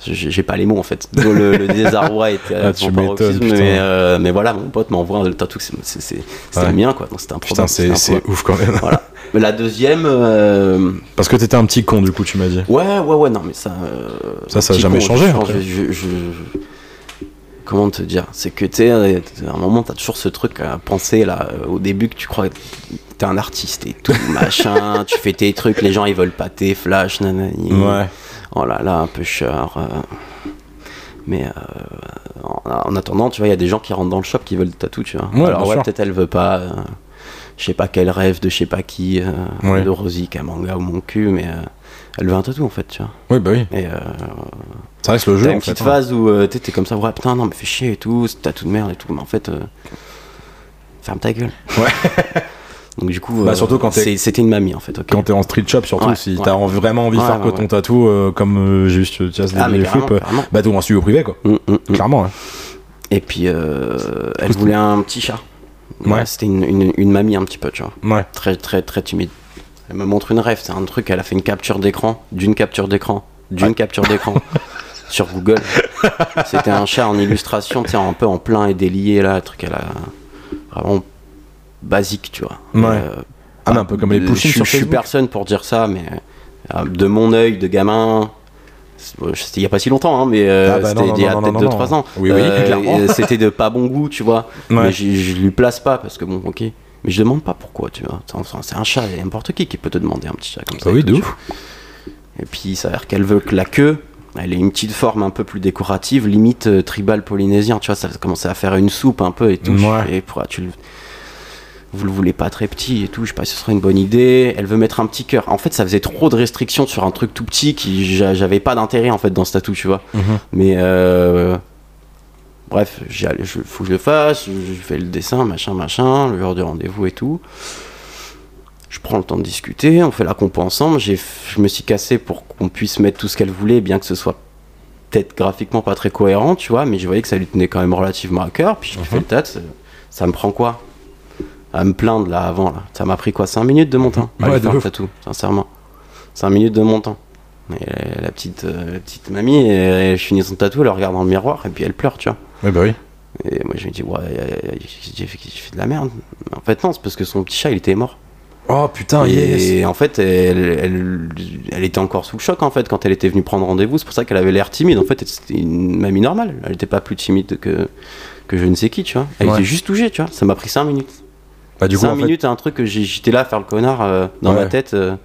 j'ai pas les mots en fait. Le, le désarroi était Ah, à tu mais, euh, mais voilà, mon pote m'envoie le tatou. c'est- le mien, quoi. Donc c'était un Putain, c'est ouf quand même. Voilà. Mais la deuxième. euh, Parce que t'étais un petit con, du coup, tu m'as dit. Ouais, ouais, ouais, non, mais ça. euh, Ça, ça a petit jamais changé, je pense, après. je- je- je- Comment te dire C'est que tu sais, à un moment, t'as toujours ce truc à penser là, euh, au début que tu crois que t'es un artiste et tout, machin, tu fais tes trucs, les gens ils veulent pas tes flash, nanani. Ouais. Oh là là, un peu cher. euh. Mais euh, en, en attendant, tu vois, il y a des gens qui rentrent dans le shop qui veulent le tatou, tu vois. Ouais, Alors bien ouais, sûr. peut-être elle veut pas. euh, je sais pas quel rêve de je sais pas qui, euh, Ouais. de Rosie, Kamanga ou mon cul, mais euh, elle veut un tatou en fait, tu vois. Oui, bah oui. Et euh, Ça reste le jeu. t'as en une fait, petite hein. phase où euh, t'es comme ça, ouais, putain, non, mais fais chier et tout, c'est tatou de merde et tout, mais en fait, euh, ferme ta gueule. Ouais. Donc du coup, Bah, surtout quand c'était une mamie en fait. Quand t'es en street shop, surtout, Ouais, si t'as en- vraiment envie de Ouais, faire que ton tatou, euh, comme euh, juste tu as Ah, carrément, flips, bah t'ouvres un studio privé, quoi. Mm, mm, mm. Clairement, hein. Et puis, euh, elle voulait un petit chat. Ouais. Ouais, C'était une, une, une mamie un petit peu, tu vois. Ouais. Très, très, très timide. Elle me montre une rêve, c'est un truc, elle a fait une capture d'écran, d'une capture d'écran, d'une capture d'écran sur Google. C'était un chat en illustration, tu sais, un peu en plein et délié, là, un truc, vraiment basique, tu vois. Ouais. Euh, Ah, un peu comme les je, pushing je suis personne pour dire ça, mais euh, de mon œil de gamin, il y a pas si longtemps, hein, mais euh, Ah bah c'était il y a peut-être non, 2-3 non. ans. Oui, oui, clairement. et C'était de pas bon goût, tu vois. Ouais. Mais je, lui place pas parce que bon, ok. Mais je demande pas pourquoi, tu vois. C'est un chat, n'importe qui qui peut te demander un petit chat comme ça. Bah oui, et de ouf. puis, il s'avère qu'elle veut que la queue, elle ait une petite forme un peu plus décorative, limite euh, tribal polynésien, tu vois. Ça commençait à faire une soupe un peu et tout. Ouais. Et pourquoi tu le. Vous le voulez pas très petit et tout, je sais pas si ce serait une bonne idée. Elle veut mettre un petit cœur. En fait, ça faisait trop de restrictions sur un truc tout petit qui j'a- j'avais pas d'intérêt en fait dans ce tatou, tu vois. Mhm. Mais euh, bref, allais, je, faut que je le fasse, je, fais le dessin, machin, machin, le jour du rendez-vous et tout. Je prends le temps de discuter, on fait la compo ensemble. Je me suis cassé pour qu'on puisse mettre tout ce qu'elle voulait, bien que ce soit peut-être graphiquement pas très cohérent, tu vois, mais je voyais que ça lui tenait quand même relativement à cœur. Puis je lui fais le tas, ça me prend quoi? À me plaindre là avant, là. Ça m'a pris quoi 5 minutes de mon temps? À Ouais, faire le tatou, sincèrement. 5 minutes de mon temps. Et la petite, euh, la petite mamie, elle, elle finit son tatou, elle regarde dans le miroir et puis elle pleure, tu vois. Ouais, bah oui. Et moi je me dis, ouais, euh, j'ai fait, j'ai fait de la merde. En fait, non, c'est parce que son petit chat il était mort. Oh putain, et yes. en fait, elle, elle, elle était encore sous le choc en fait quand elle était venue prendre rendez-vous. C'est pour ça qu'elle avait l'air timide. En fait, c'était une mamie normale. Elle était pas plus timide que, que je ne sais qui, tu vois. Elle Ouais. était juste touchée, tu vois. Ça m'a pris 5 minutes. Bah du coup, 5 en fait, minutes, un truc que j'étais là à faire le connard euh, dans Ouais. ma tête. euh,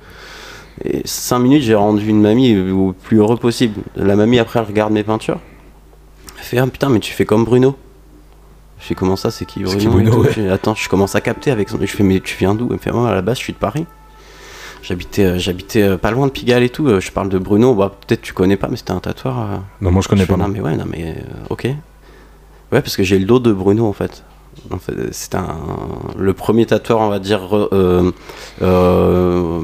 et 5 minutes, j'ai rendu une mamie au plus heureux possible. La mamie, après, elle regarde mes peintures. Elle fait, ah putain, mais tu fais comme Bruno. Je fais, comment ça, c'est qui Bruno, qui Bruno, ouais. Fais, Attends, je commence à capter avec son. Je fais, mais tu viens d'où? Elle me fait, moi, à la base, je suis de Paris. J'habitais, euh, j'habitais euh, pas loin de Pigalle et tout. Je parle de Bruno. Bah, peut-être tu connais pas, mais c'était un tatoueur. Non, moi je connais je pas. Non, non. mais ouais, non, mais euh, ok. Ouais, parce que j'ai le dos de Bruno en fait. En fait, c'est un le premier tatoueur, on va dire. re- euh, euh,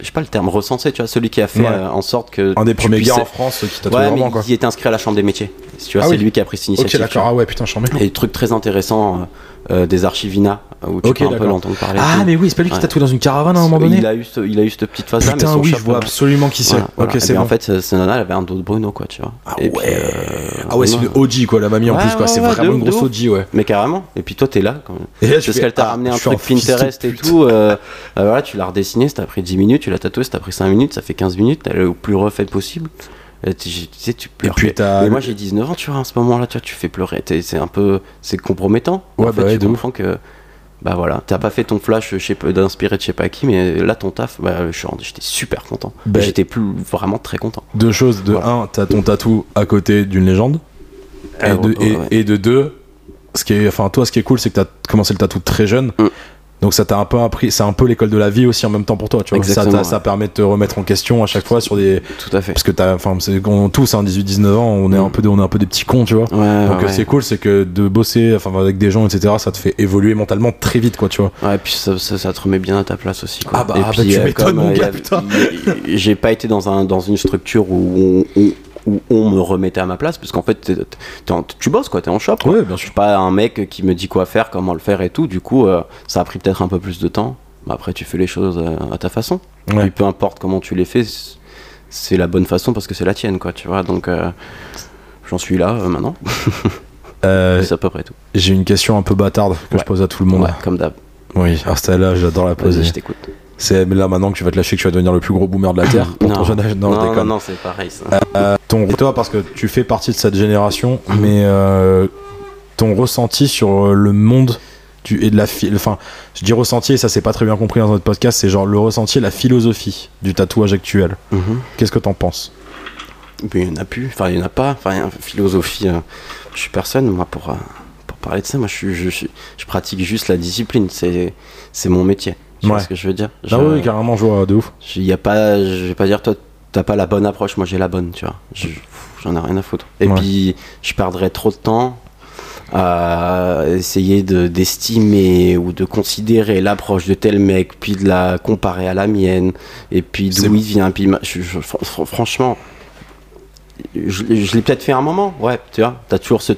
je sais pas le terme recensé, tu vois, celui qui a fait Ouais. euh, en sorte que. Un des premiers puisses- gars en France qui tatoue Ouais, mais vraiment quoi. il était inscrit à la chambre des métiers. Si tu vois, Ah c'est oui. lui qui a pris cette Ok, initiative. tu d'accord. Ah ouais, putain, mets. Et des trucs très intéressants euh, euh, des archivina où tu Ok, peux un peu l'entendre parler. Ah, mais oui, c'est pas lui qui Ouais. tatoue dans une caravane à un moment donné il a eu ce- il a eu cette petite phase là, mais Putain, son oui, je vois absolument qui c'est. Voilà, voilà. Ok, Et c'est bien, bon. En fait, ce- ce nana, elle avait un dos de Bruno, quoi, tu vois. Ah Et puis, ouais. euh, Ah ouais, c'est une OG quoi, la mamie en plus quoi. C'est vraiment une grosse OG, ouais. Mais carrément. Et puis toi, t'es là. Quand même. Parce qu'elle t'a ah, ramené un truc Pinterest et tout. euh, euh, voilà, tu l'as redessiné, ça t'a pris 10 minutes, tu l'as tatoué, ça t'a pris 5 minutes, ça fait 15 minutes, t'as le plus refait possible. Et tu tu sais, tu pleures. puis, t'as Mais le- moi, j'ai 19 ans, tu vois, à ce moment-là, tu vois, tu fais pleurer. C'est un peu. C'est compromettant. Ouais, en fait, bah ouais, tu comprends que. Bah voilà, t'as pas fait ton flash d'inspiré de je sais pas qui, mais là, ton taf, bah, je suis rendu- j'étais super content. Bah, J'étais plus vraiment très content. Deux choses. De Voilà. un, t'as ton tatou à côté d'une légende. Et, Euh, de, ouais, et- ouais. et de deux, ce qui est, enfin, toi, ce qui est cool, c'est que t'as commencé le tatou très jeune. Mm. Donc ça t'a un peu appris, c'est un peu l'école de la vie aussi en même temps pour toi, tu vois. Ça, ça permet de te remettre en question à chaque fois sur des, Tout à fait. parce que t'as, enfin, on- tous, hein, 18-19 ans, on est Mm. un peu, des- on est un peu des petits cons, tu vois. Ouais, Donc ouais, euh, c'est cool, c'est que de bosser, enfin, avec des gens, etc., ça te fait évoluer mentalement très vite, quoi, tu vois. Ouais, et puis ça, ça, ça te remet bien à ta place aussi. Quoi. Ah bah, et ah bah, tu euh, m'étonnes, mon euh, gars, putain. J'ai pas été dans, un, dans une structure où on, où on me remettait à ma place, parce qu'en fait, en- tu bosses, quoi, t'es en shop. quoi. Ouais, bien Je suis pas un mec qui me dit quoi faire, comment le faire et tout. Du coup, euh, ça a pris peut-être un peu plus de temps. Mais après, tu fais les choses euh, à ta façon. Ouais. Et peu importe comment tu les fais, c'est la bonne façon parce que c'est la tienne, quoi, tu vois. Donc, euh, j'en suis là euh, maintenant. C'est à peu près tout. J'ai une question un peu bâtarde que Ouais. je pose à tout le monde. Comme d'hab. Oui, alors celle-là, j'adore la poser. Je t'écoute. C'est là maintenant que tu vas te lâcher que tu vas devenir le plus gros boomer de la Terre pour ton jeune âge. Non, non, non, c'est pareil. Ça. Euh, ton, toi, parce que tu fais partie de cette génération, Mhm. mais euh, ton ressenti sur euh, le monde du, et de la fi- enfin, je dis ressenti, et ça c'est pas très bien compris dans notre podcast, c'est genre le ressenti et la philosophie du tatouage actuel. Mhm. Qu'est-ce que t'en penses? Mais il n'y en a plus, enfin il n'y en a pas, enfin philosophie, euh, je suis personne moi pour, euh, pour parler de ça, moi je, suis, je, je pratique juste la discipline, c'est, c'est mon métier, tu vois ce que je veux dire Je- Ah oui, carrément, je vois de ouf. je- y a pas, je vais pas dire toi t'as pas la bonne approche, moi j'ai la bonne, tu vois, Je- j'en ai rien à foutre. Et Ouais. puis je perdrais trop de temps à essayer de, d'estimer ou de considérer l'approche de tel mec, puis de la comparer à la mienne, et puis d'où il vient, puis je- je- franchement, je, je l'ai peut-être fait un moment, ouais, tu vois, t'as toujours ce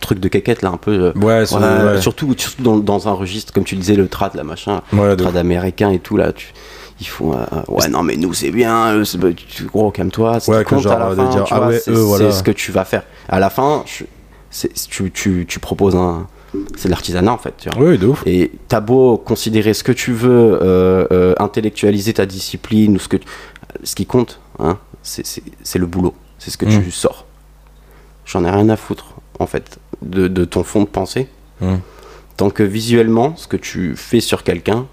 truc de caquette là un peu. euh, Ouais, c'est- ouais. Surtout, surtout dans, dans un registre, comme tu disais, le trad, la machin, Ouais, le trad américain et tout là, tu, ils font, euh, ouais, non, mais nous c'est bien, euh, c'est- gros, calme-toi, ce Ouais, que compte genre, à la de fin, dire, tu ah vois, ouais, c'est voilà. c'est ce que tu vas faire. À la fin, je- c'est- tu, tu, tu proposes un. C'est de l'artisanat en fait, tu vois. De ouf. Et t'as beau considérer ce que tu veux, euh, euh, intellectualiser ta discipline ou ce que tu- ce qui compte, hein, c'est- c'est c'est le boulot, c'est ce que Mm. tu sors. J'en ai rien à foutre en fait de, de ton fond de pensée. Mm. Tant que visuellement, ce que tu fais sur quelqu'un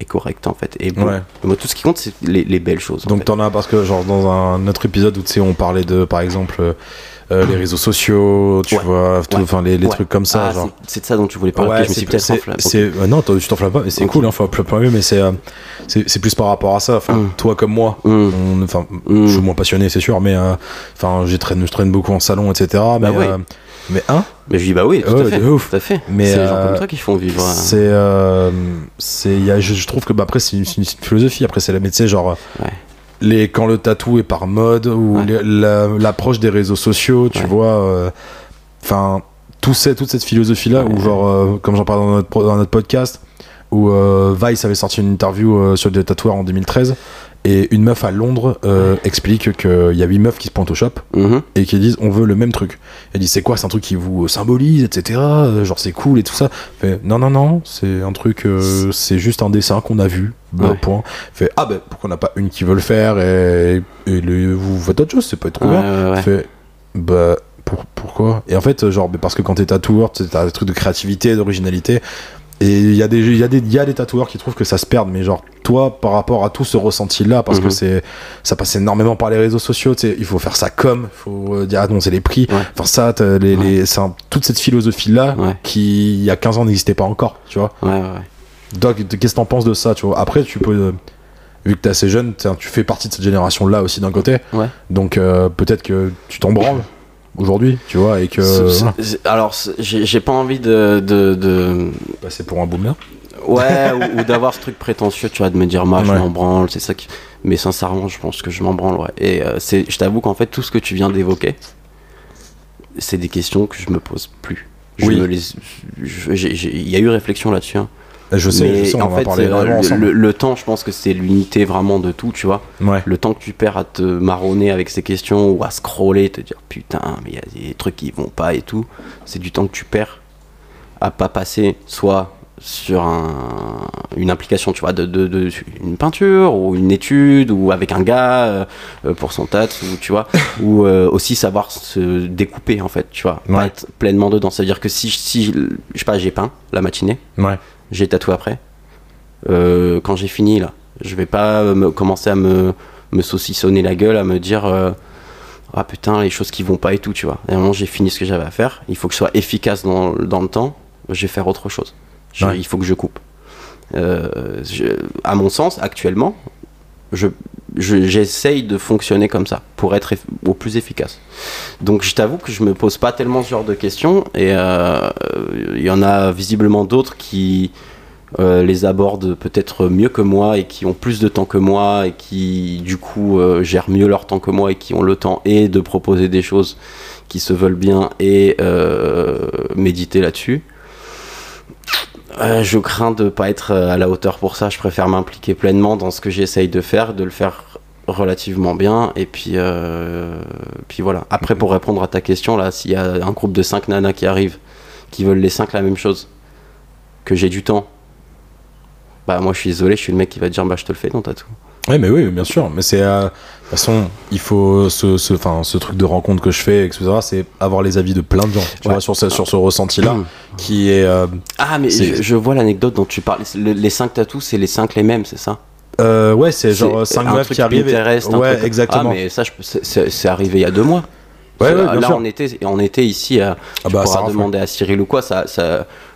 est correct en fait. Et bon, Ouais. moi, tout ce qui compte, c'est les, les belles choses. Donc t'en as parce que genre dans un autre épisode où tu sais on parlait de par exemple euh, euh, les réseaux sociaux, tu Ouais. vois, tout- Ouais. les, les Ouais. trucs comme ça, Ah, c'est- de ça dont tu voulais parler. Je me c'est- suis peut-être euh, non, tu t'enflammes pas, mais c'est Ok. cool, hein, faut pas mais c'est, euh, c'est plus par rapport à ça. Enfin, Mm. toi comme moi, Mm. enfin, Mm. je suis moins passionné, c'est sûr, mais euh, enfin, j'ai traîne, je traîne beaucoup en salon, etc. Mais, ouais. euh, mais hein, Mais je dis bah oui, tout Ouais, à fait. ouf. Tout à fait. Mais, c'est les gens euh, comme toi qui font vivre. euh, c'est, euh, c'est, il y a- je, je trouve que bah, après c'est une, c'est une philosophie. Après c'est la, mais sais, genre. Ouais. Les, quand le tatou est par mode ou Ouais. la- l'approche des réseaux sociaux, tu Ouais. vois, euh, enfin, tout c'est toute cette philosophie là, où Ouais. genre, euh, comme j'en parle dans notre, dans notre podcast, où euh, Vice avait sorti une interview euh, sur des tatoueurs en 2013, et une meuf à Londres euh, explique qu'il y a huit meufs qui se pointent au shop mhm. et qui disent on veut le même truc. Elle dit c'est quoi, c'est un truc qui vous symbolise, etc. euh, Genre c'est cool et tout ça. Fait, non non non, c'est un truc, euh, c'est juste un dessin qu'on a vu. Bah, Ouais. Point. Fait ah ben pourquoi on n'a pas une qui veut le faire et, et le- vous faites autre chose, c'est pas Ouais, bien. ouais, ouais. Fait bah pour- pourquoi? Et en fait genre parce que quand t'es tatoueur, t'as des trucs de créativité, d'originalité. Et il y, a des- y, a des- il y a des tatoueurs qui trouvent que ça se perd, mais genre, toi, par rapport à tout ce ressenti-là, parce que Mhm. c'est ça passe énormément par les réseaux sociaux, tu sais, il faut faire ça comme, il faut euh, dire annoncer les prix, Ouais. enfin ça, les, les- un- toute cette philosophie-là Ouais. qui, il y a 15 ans, n'existait pas encore, tu vois. Ouais, ouais, ouais. Donc, qu'est-ce que t'en penses de ça, tu vois? Après, tu peux, vu que t'es assez jeune, tu fais partie de cette génération-là aussi d'un côté, Ouais. donc euh, peut-être que tu t'en branles aujourd'hui, tu vois, et que alors, j'ai pas envie de, de, de- Bah, c'est pour un boomer. ouais, ou, ou d'avoir ce truc prétentieux, tu vois, de me dire, moi, je Ouais. m'en branle, c'est ça qui. Mais sincèrement, je pense que je m'en branle, ouais. Et euh, c'est, je t'avoue qu'en fait, tout ce que tu viens d'évoquer, c'est des questions que je me pose plus. Je Oui. il y a eu réflexion là-dessus. hein. Je sais, mais je sais, on en fait, parler le, ensemble. le- le temps, je pense que c'est l'unité vraiment de tout, tu vois. Ouais. Le temps que tu perds à te marronner avec ces questions ou à scroller, te dire putain, mais il y a des trucs qui vont pas et tout, c'est du temps que tu perds à pas passer soit sur un, une implication, tu vois, de, de, de- une peinture ou une étude ou avec un gars euh, pour son tat, ou tu vois, ou euh, aussi savoir se découper en fait, tu vois, pas Ouais. être pleinement dedans. Ça veut dire que si, si je sais pas, j'ai peint la matinée, Ouais. J'ai tatoué après. Euh, quand j'ai fini là, je vais pas me, commencer à me, me saucissonner la gueule, à me dire euh, ah putain les choses qui vont pas et tout, tu vois. Et à un moment j'ai fini ce que j'avais à faire. Il faut que je sois efficace dans, dans le temps. Je vais faire autre chose. Je- Ouais. Il faut que je coupe. Euh, je- à mon sens, actuellement, je je- j'essaye de fonctionner comme ça pour être au plus efficace. Donc je t'avoue que je me pose pas tellement ce genre de questions et euh, il y en a visiblement d'autres qui euh, les abordent peut-être mieux que moi et qui ont plus de temps que moi et qui du coup euh, gèrent mieux leur temps que moi et qui ont le temps et de proposer des choses qui se veulent bien et méditer là-dessus. Je crains de pas être euh, à la hauteur pour ça. Je préfère m'impliquer pleinement dans ce que j'essaye de faire, de le faire relativement bien. Et puis, euh, puis voilà. Après, pour répondre à ta question, là, s'il y a un groupe de 5 nanas qui arrivent, qui veulent les 5 la même chose, que j'ai du temps, bah moi je suis désolé, je suis le mec qui va te dire bah je te le fais ton tatou. Ouais, mais oui, bien sûr. Mais c'est. euh, De toute façon, il faut. Ce, ce, enfin, ce truc de rencontre que je fais, etc., c'est avoir les avis de plein de gens, tu Ouais. vois, sur ce, sur ce ressenti-là, Mmh. qui est. euh, Ah, mais je, je vois l'anecdote dont tu parles. Le- les 5 tatous, c'est les 5 les mêmes, c'est ça? Euh, ouais, c'est genre C'est 5 un meufs qui arrivent. et- Ouais, truc- exactement. Ah, mais ça, c'est- arrivé il y a deux mois. Ouais, C'est- ouais, bien là, sûr. on était, on était ici. À, Ah tu bah, demander à Cyril ou quoi. Ça,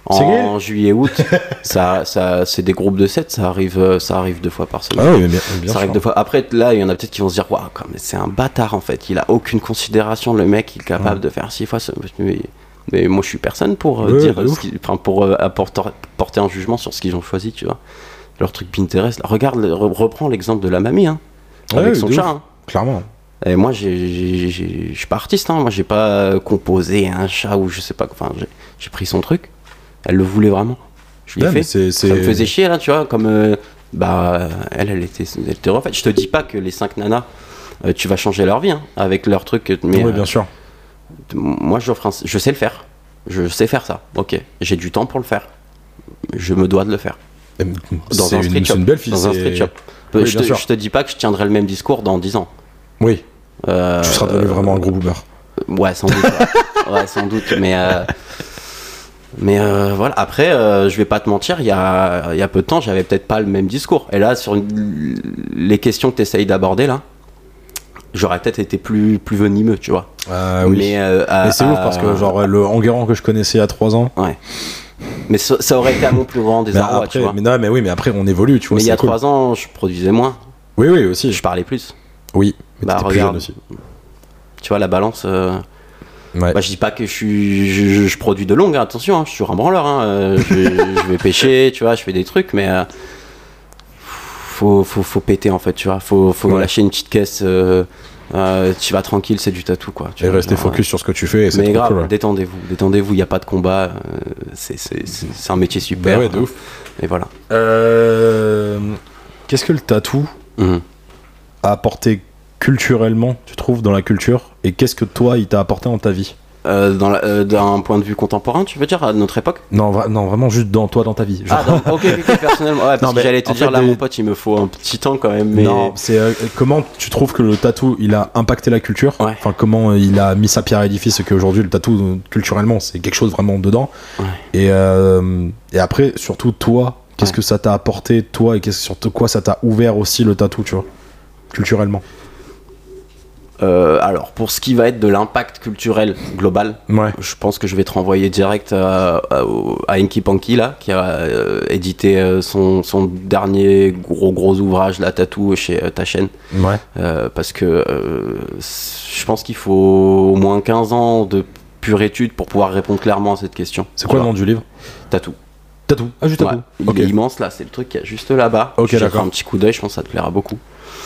en juillet, août, ça, ça, c'est des groupes de 7. Ça arrive, euh, ça arrive deux fois par semaine. Ah oui, mais bien, bien ça sûr. arrive deux fois. Après, là, il y en a peut-être qui vont se dire, waouh, c'est un bâtard en fait. Il a aucune considération. Le mec, il est capable de faire six fois. ce- Mais, mais moi, je suis personne pour euh, Ouais, dire, enfin, pour euh, apporter, porter un jugement sur ce qu'ils ont choisi, tu vois. Leur truc Pinterest. là. Regarde, reprends l'exemple de la mamie, hein, Ouais, avec son chat. hein. Clairement. Et moi, je suis pas artiste, hein. moi j'ai pas composé un chat ou je sais pas, enfin j'ai pris son truc, elle le voulait vraiment. Je lui ai Ouais, mais fait. c'est- Ça me faisait chier là, tu vois, comme euh, bah elle, elle était, elle était refaite. Je te dis pas que les cinq nanas, euh, tu vas changer leur vie hein, avec leur truc, mais Oui, euh, bien sûr. moi j'offre je sais le faire, je sais faire ça. Ok, j'ai du temps pour le faire, je me dois de le faire. Dans un une, street c'est shop. une belle fille. Dans un c'est- street shop. Oui, je, te, je te dis pas que je tiendrai le même discours dans 10 ans. Oui, Euh, tu seras devenu vraiment un gros boomer. Ouais, sans doute. ouais. Ouais, sans doute. Mais, euh, mais euh, voilà. Après, euh, je vais pas te mentir, il y a, y a peu de temps, j'avais peut-être pas le même discours. Et là, sur une- les questions que tu essayes d'aborder, là, j'aurais peut-être été plus, plus venimeux, tu vois. Ah oui. Mais, euh, Mais c'est ouf parce que, genre, le Enguerrand que je connaissais il y a 3 ans. Ouais. Mais ça, ça aurait été à mon plus grand désarroi, tu vois. mais non, mais oui, mais après, on évolue, tu vois. Mais il y a cool. trois ans, je produisais moins, Oui, oui, aussi. je parlais plus. Oui, mais Bah, regarde. aussi. Tu vois, la balance. euh, Ouais. Bah, je dis pas que je suis, je, je- je produis de longue, hein, attention, hein, je suis toujours un branleur. hein, euh, je, vais, je vais pêcher, tu vois, je fais des trucs, mais euh, faut, faut, faut péter en fait, tu vois. Faut, faut Ouais. lâcher une petite caisse. euh, euh, tu vas tranquille, c'est du tatou quoi. tu Et genre, focus sur ce que tu fais. et Mais grave, cool, ouais. détendez-vous, détendez-vous, il n'y a pas de combat, euh, c'est- c'est c'est- c'est un métier super. Bah ouais, de ouf. Et voilà. Euh, Qu'est-ce que le tatou Mhm. a apporté culturellement, tu trouves, dans la culture? Et qu'est-ce que toi, il t'a apporté dans ta vie Euh, euh, D'un point de vue contemporain, tu veux dire, à notre époque Non, vra- non, vraiment juste dans toi, dans ta vie. Genre- Ah, dans- ok, personnellement. Ouais, parce Non, que j'allais te dire, fait, là, mon pote, il me faut un petit temps quand même. Mais... Non, c'est euh, comment tu trouves que le tatou il a impacté la culture Ouais. Enfin, comment euh, il a mis sa pierre à l'édifice et qu'aujourd'hui le tatou culturellement c'est quelque chose vraiment dedans. Ouais. Et, et après, surtout toi, qu'est-ce que ça t'a apporté toi et qu'est-ce surtout quoi ça t'a ouvert aussi le tatou, tu vois, culturellement. Euh, alors, pour ce qui va être de l'impact culturel global, Ouais. je pense que je vais te renvoyer direct à, à, Inky Panky, là, qui a euh, édité euh, son, son dernier gros gros ouvrage, La Tatou, chez euh, ta chaîne. Ouais. Parce que je pense qu'il faut au moins 15 ans de pure étude pour pouvoir répondre clairement à cette question. C'est quoi le nom du livre? Tatou. Tatou. Ah, juste tatou. Ouais, il est immense là, c'est le truc qui est juste là-bas. Ok, d'accord. un petit coup d'œil, je pense que ça te plaira beaucoup.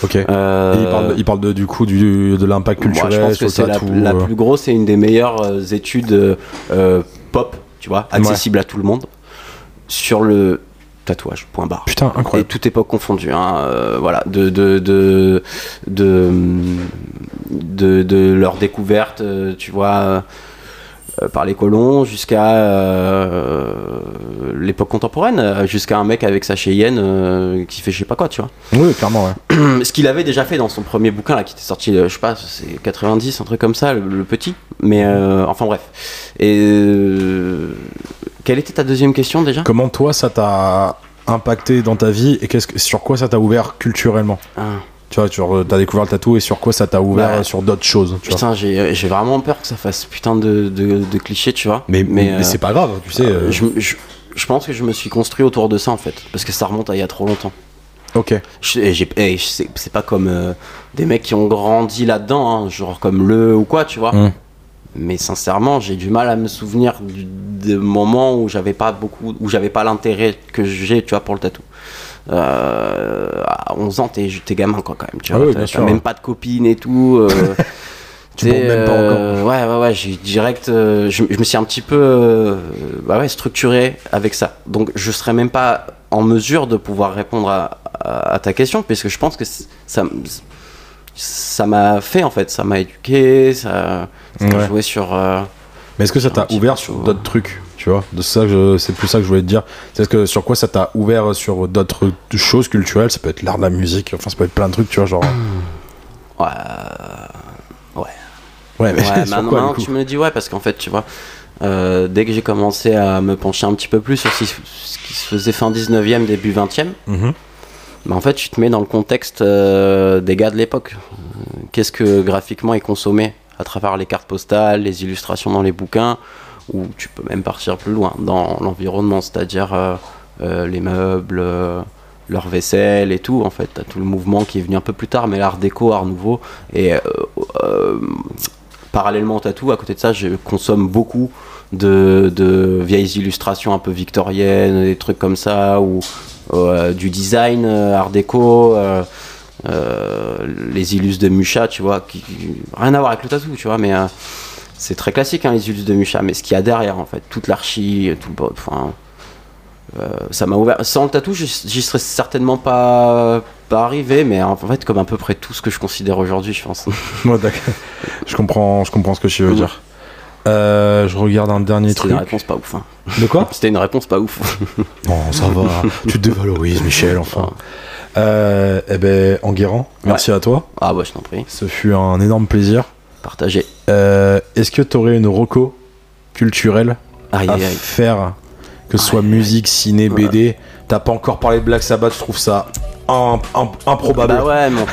Ok. Euh, Et il parle, de, il parle de, du coup du, de l'impact moi, culturel je pense que c'est la, la euh. plus grosse et une des meilleures euh, études euh, pop, tu vois, accessible à tout le monde, sur le tatouage, point barre. Putain, Et incroyable. toute époque confondue, hein, euh, voilà, de de, de, de, de, de leur découverte, tu vois, par les colons, jusqu'à euh, l'époque contemporaine, euh, jusqu'à un mec avec sa Cheyenne euh, qui fait je sais pas quoi, tu vois. Oui, clairement, ouais. Ce qu'il avait déjà fait dans son premier bouquin, là, qui était sorti, euh, je sais pas, c'est 90, un truc comme ça, le, le petit, mais euh, enfin bref. Et euh, quelle était ta deuxième question déjà? Comment toi ça t'a impacté dans ta vie et qu'est-ce que, sur quoi ça t'a ouvert culturellement? Ah. Tu vois, tu as découvert le tatou et sur quoi ça t'a ouvert Bah, euh, sur d'autres choses. Tu. Putain, j'ai vraiment peur que ça fasse putain de, de, de clichés, tu vois. Mais, mais, euh, c'est pas grave, tu sais. euh, je, je, je pense que je me suis construit autour de ça en fait, parce que ça remonte à il y a trop longtemps. Ok. C'est pas comme euh, des mecs qui ont grandi là-dedans, hein, genre comme le ou quoi, tu vois. Mm. Mais sincèrement, j'ai du mal à me souvenir du, des moments où j'avais pas beaucoup, où j'avais pas l'intérêt que j'ai, tu vois, pour le tatou. Euh, à 11 ans, t'es t'es gamin quoi quand même, tu Ah vois. oui, T'as- t'as sûr, même pas de copine et tout. euh, Tu même pas euh, Ouais, ouais, ouais. J'ai direct, je, je me suis un petit peu, bah ouais, structuré avec ça. Donc, je serais même pas en mesure de pouvoir répondre à, à- à ta question, puisque je pense que ça, ça m'a fait en fait, ça m'a éduqué, ça, ça a Ouais. joué sur. euh, Mais est-ce que ça t'a ouvert sur d'autres trucs? Tu vois, de ça, c'est plus ça que je voulais te dire. C'est ce que sur quoi ça t'a ouvert sur d'autres choses culturelles Ça peut être l'art de la musique, enfin, ça peut être plein de trucs, tu vois, genre. ouais, Ouais, mais Ouais, sur maintenant, quoi, maintenant que tu me le dis, ouais, parce qu'en fait, tu vois, euh, dès que j'ai commencé à me pencher un petit peu plus sur ce qui, se faisait fin 19e, début 20e, Mhm. bah, en fait, tu te mets dans le contexte euh, des gars de l'époque. Euh, Qu'est-ce que graphiquement ils consommaient à travers les cartes postales, les illustrations dans les bouquins, ou tu peux même partir plus loin dans l'environnement, c'est-à-dire euh, euh, les meubles, euh, leur vaisselle et tout. En fait, t'as tout le mouvement qui est venu un peu plus tard, mais l'art déco, art nouveau. Et parallèlement au tatou, à côté de ça, je consomme beaucoup de, vieilles illustrations un peu victoriennes, des trucs comme ça, ou du design, art déco, les illus de Mucha, tu vois, rien à voir avec le tatou, tu vois, mais c'est très classique, hein, les illus de Mucha, mais ce qu'il y a derrière, en fait, toute l'archi, tout le, enfin, euh, ça m'a ouvert. Sans le tatou, j'y serais certainement pas, pas arrivé, mais en fait, comme à peu près tout ce que je considère aujourd'hui, je pense. Ouais, d'accord. je comprends, je comprends ce que tu veux dire. Euh, je regarde un dernier C'était truc. une réponse pas ouf. hein. De quoi C'était une réponse pas ouf. Non, ça va. tu te dévalorises, Michel, enfin. Euh, eh ben, Enguerrand, merci à toi. Ah bah je t'en prie, Ce fut un énorme plaisir. Euh, Est-ce que tu aurais une reco culturelle Aïe à aïe faire, que ce soit Aïe, musique, ciné, BD T'as pas encore parlé de Black Sabbath, je trouve ça im- im- improbable. Bah ouais, mais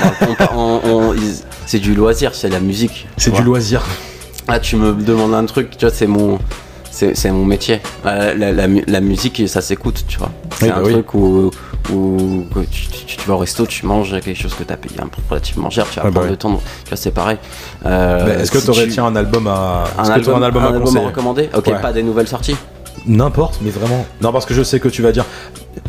c'est du loisir, c'est la musique. C'est du loisir. Là, tu me demandes un truc, tu vois, c'est mon, c'est, mon métier. Euh, La, la mu- la musique, ça s'écoute, tu vois. C'est Oui, un bah oui. truc où, où tu, tu- tu vas au resto, tu manges quelque chose que t'as payé un relativement cher, tu vas Ouais, bah prendre le temps. Tu vois, c'est pareil. Euh, Bah, Est-ce que si tu- tiens un album à un album, un album un à album recommander? Ok, Ouais. pas des nouvelles sorties. N'importe, mais vraiment. Non, parce que je sais que tu vas dire.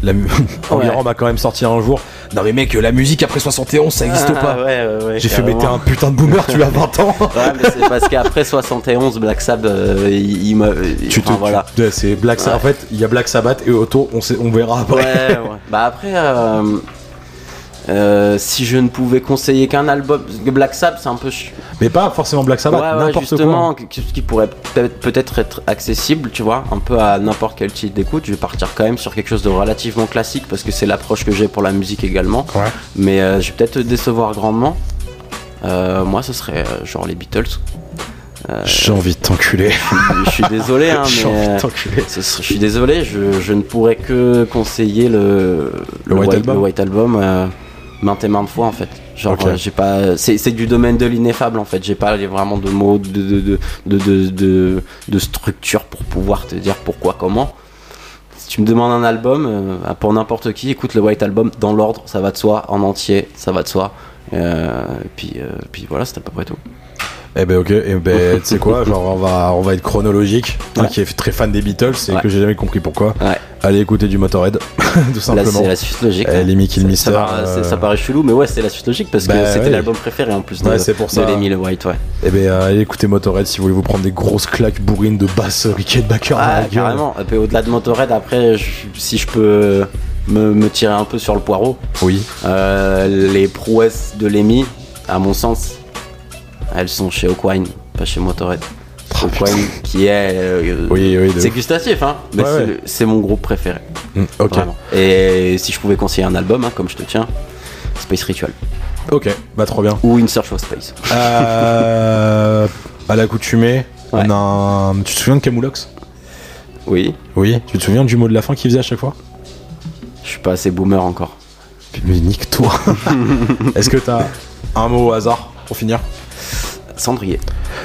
La mu- Enguerrand m'a quand même sorti un jour. Non, mais mec, la musique après 71, ça existe Ah, pas. ouais, ouais, ouais, J'ai fait, mais t'es un putain de boomer, tu as 20 ans. Ouais, mais c'est parce qu'après 71, Black Sabbath, euh, il, il me. Tu te, voilà. ouais, c'est Black Sabbath. Ouais. En fait, il y a Black Sabbath et autour, on, sait, on verra après. Ouais, ouais. Bah après, euh, Euh, si je ne pouvais conseiller qu'un album, Black Sabbath c'est un peu Mais pas forcément Black Sabbath, ouais, ouais, n'importe quoi. justement, ce qui pourrait peut-être être accessible, tu vois, un peu à n'importe quel type d'écoute. Je vais partir quand même sur quelque chose de relativement classique parce que c'est l'approche que j'ai pour la musique également. Ouais. Mais euh, je vais peut-être te décevoir grandement. Euh, moi, ce serait genre les Beatles. J'ai envie de t'enculer. je suis désolé, hein, mais envie de ce je suis désolé, je, je ne pourrais que conseiller le, Le White Album le White Album euh, maintes et maintes fois en fait. Genre, euh, j'ai pas, c'est c'est du domaine de l'ineffable en fait. J'ai pas vraiment de mots, de de, de, de, de, structure pour pouvoir te dire pourquoi, comment. Si tu me demandes un album, euh, pour n'importe qui, écoute le White Album dans l'ordre, ça va de soi, en entier, ça va de soi. Euh, et puis, puis voilà, c'est à peu près tout. Eh ben ok, et ben tu sais quoi, genre on va, on va être chronologique. Toi Ouais. qui est très fan des Beatles et Ouais. que j'ai jamais compris pourquoi. Ouais. Allez écouter du Motorhead, tout simplement. c'est la suite logique. Eh, hein. Lemmy Kill Ça- Mister, Ça, paraît- euh, ça paraît chelou, mais ouais, c'est la suite logique parce que Bah, c'était l'album préféré en plus de, Ouais, c'est pour de ça. Lemmy le White, ouais. Eh ben euh, allez écouter Motorhead si vous voulez vous prendre des grosses claques bourrines de basse Rickenbacker la Ah, carrément. Et au-delà de Motorhead, après, je- si je peux me, me tirer un peu sur le poireau, Oui. euh, les prouesses de Lemmy, à mon sens, elles sont chez Oakwine, pas chez Motorhead. Oh, qui est. euh, Oui, oui, c'est gustatif, hein, Ouais, c'est ouais. le- c'est mon groupe préféré. Mm, ok. Vraiment. Et si je pouvais conseiller un album, hein, comme je te tiens, Space Ritual Ok, bah trop bien. ou In Search of Space. Euh, à l'accoutumée, Ouais. on a un... Tu te souviens de Camoulox? Oui, Oui. Tu te souviens du mot de la fin qu'il faisait à chaque fois? Je suis pas assez boomer encore. Mais nique-toi Est-ce que t'as un mot au hasard pour finir? Cendrier.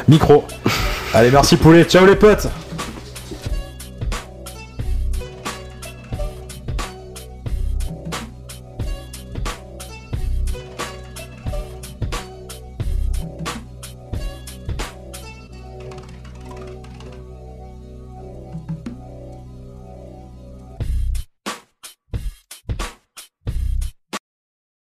Micro. Allez, merci poulet. Ciao les potes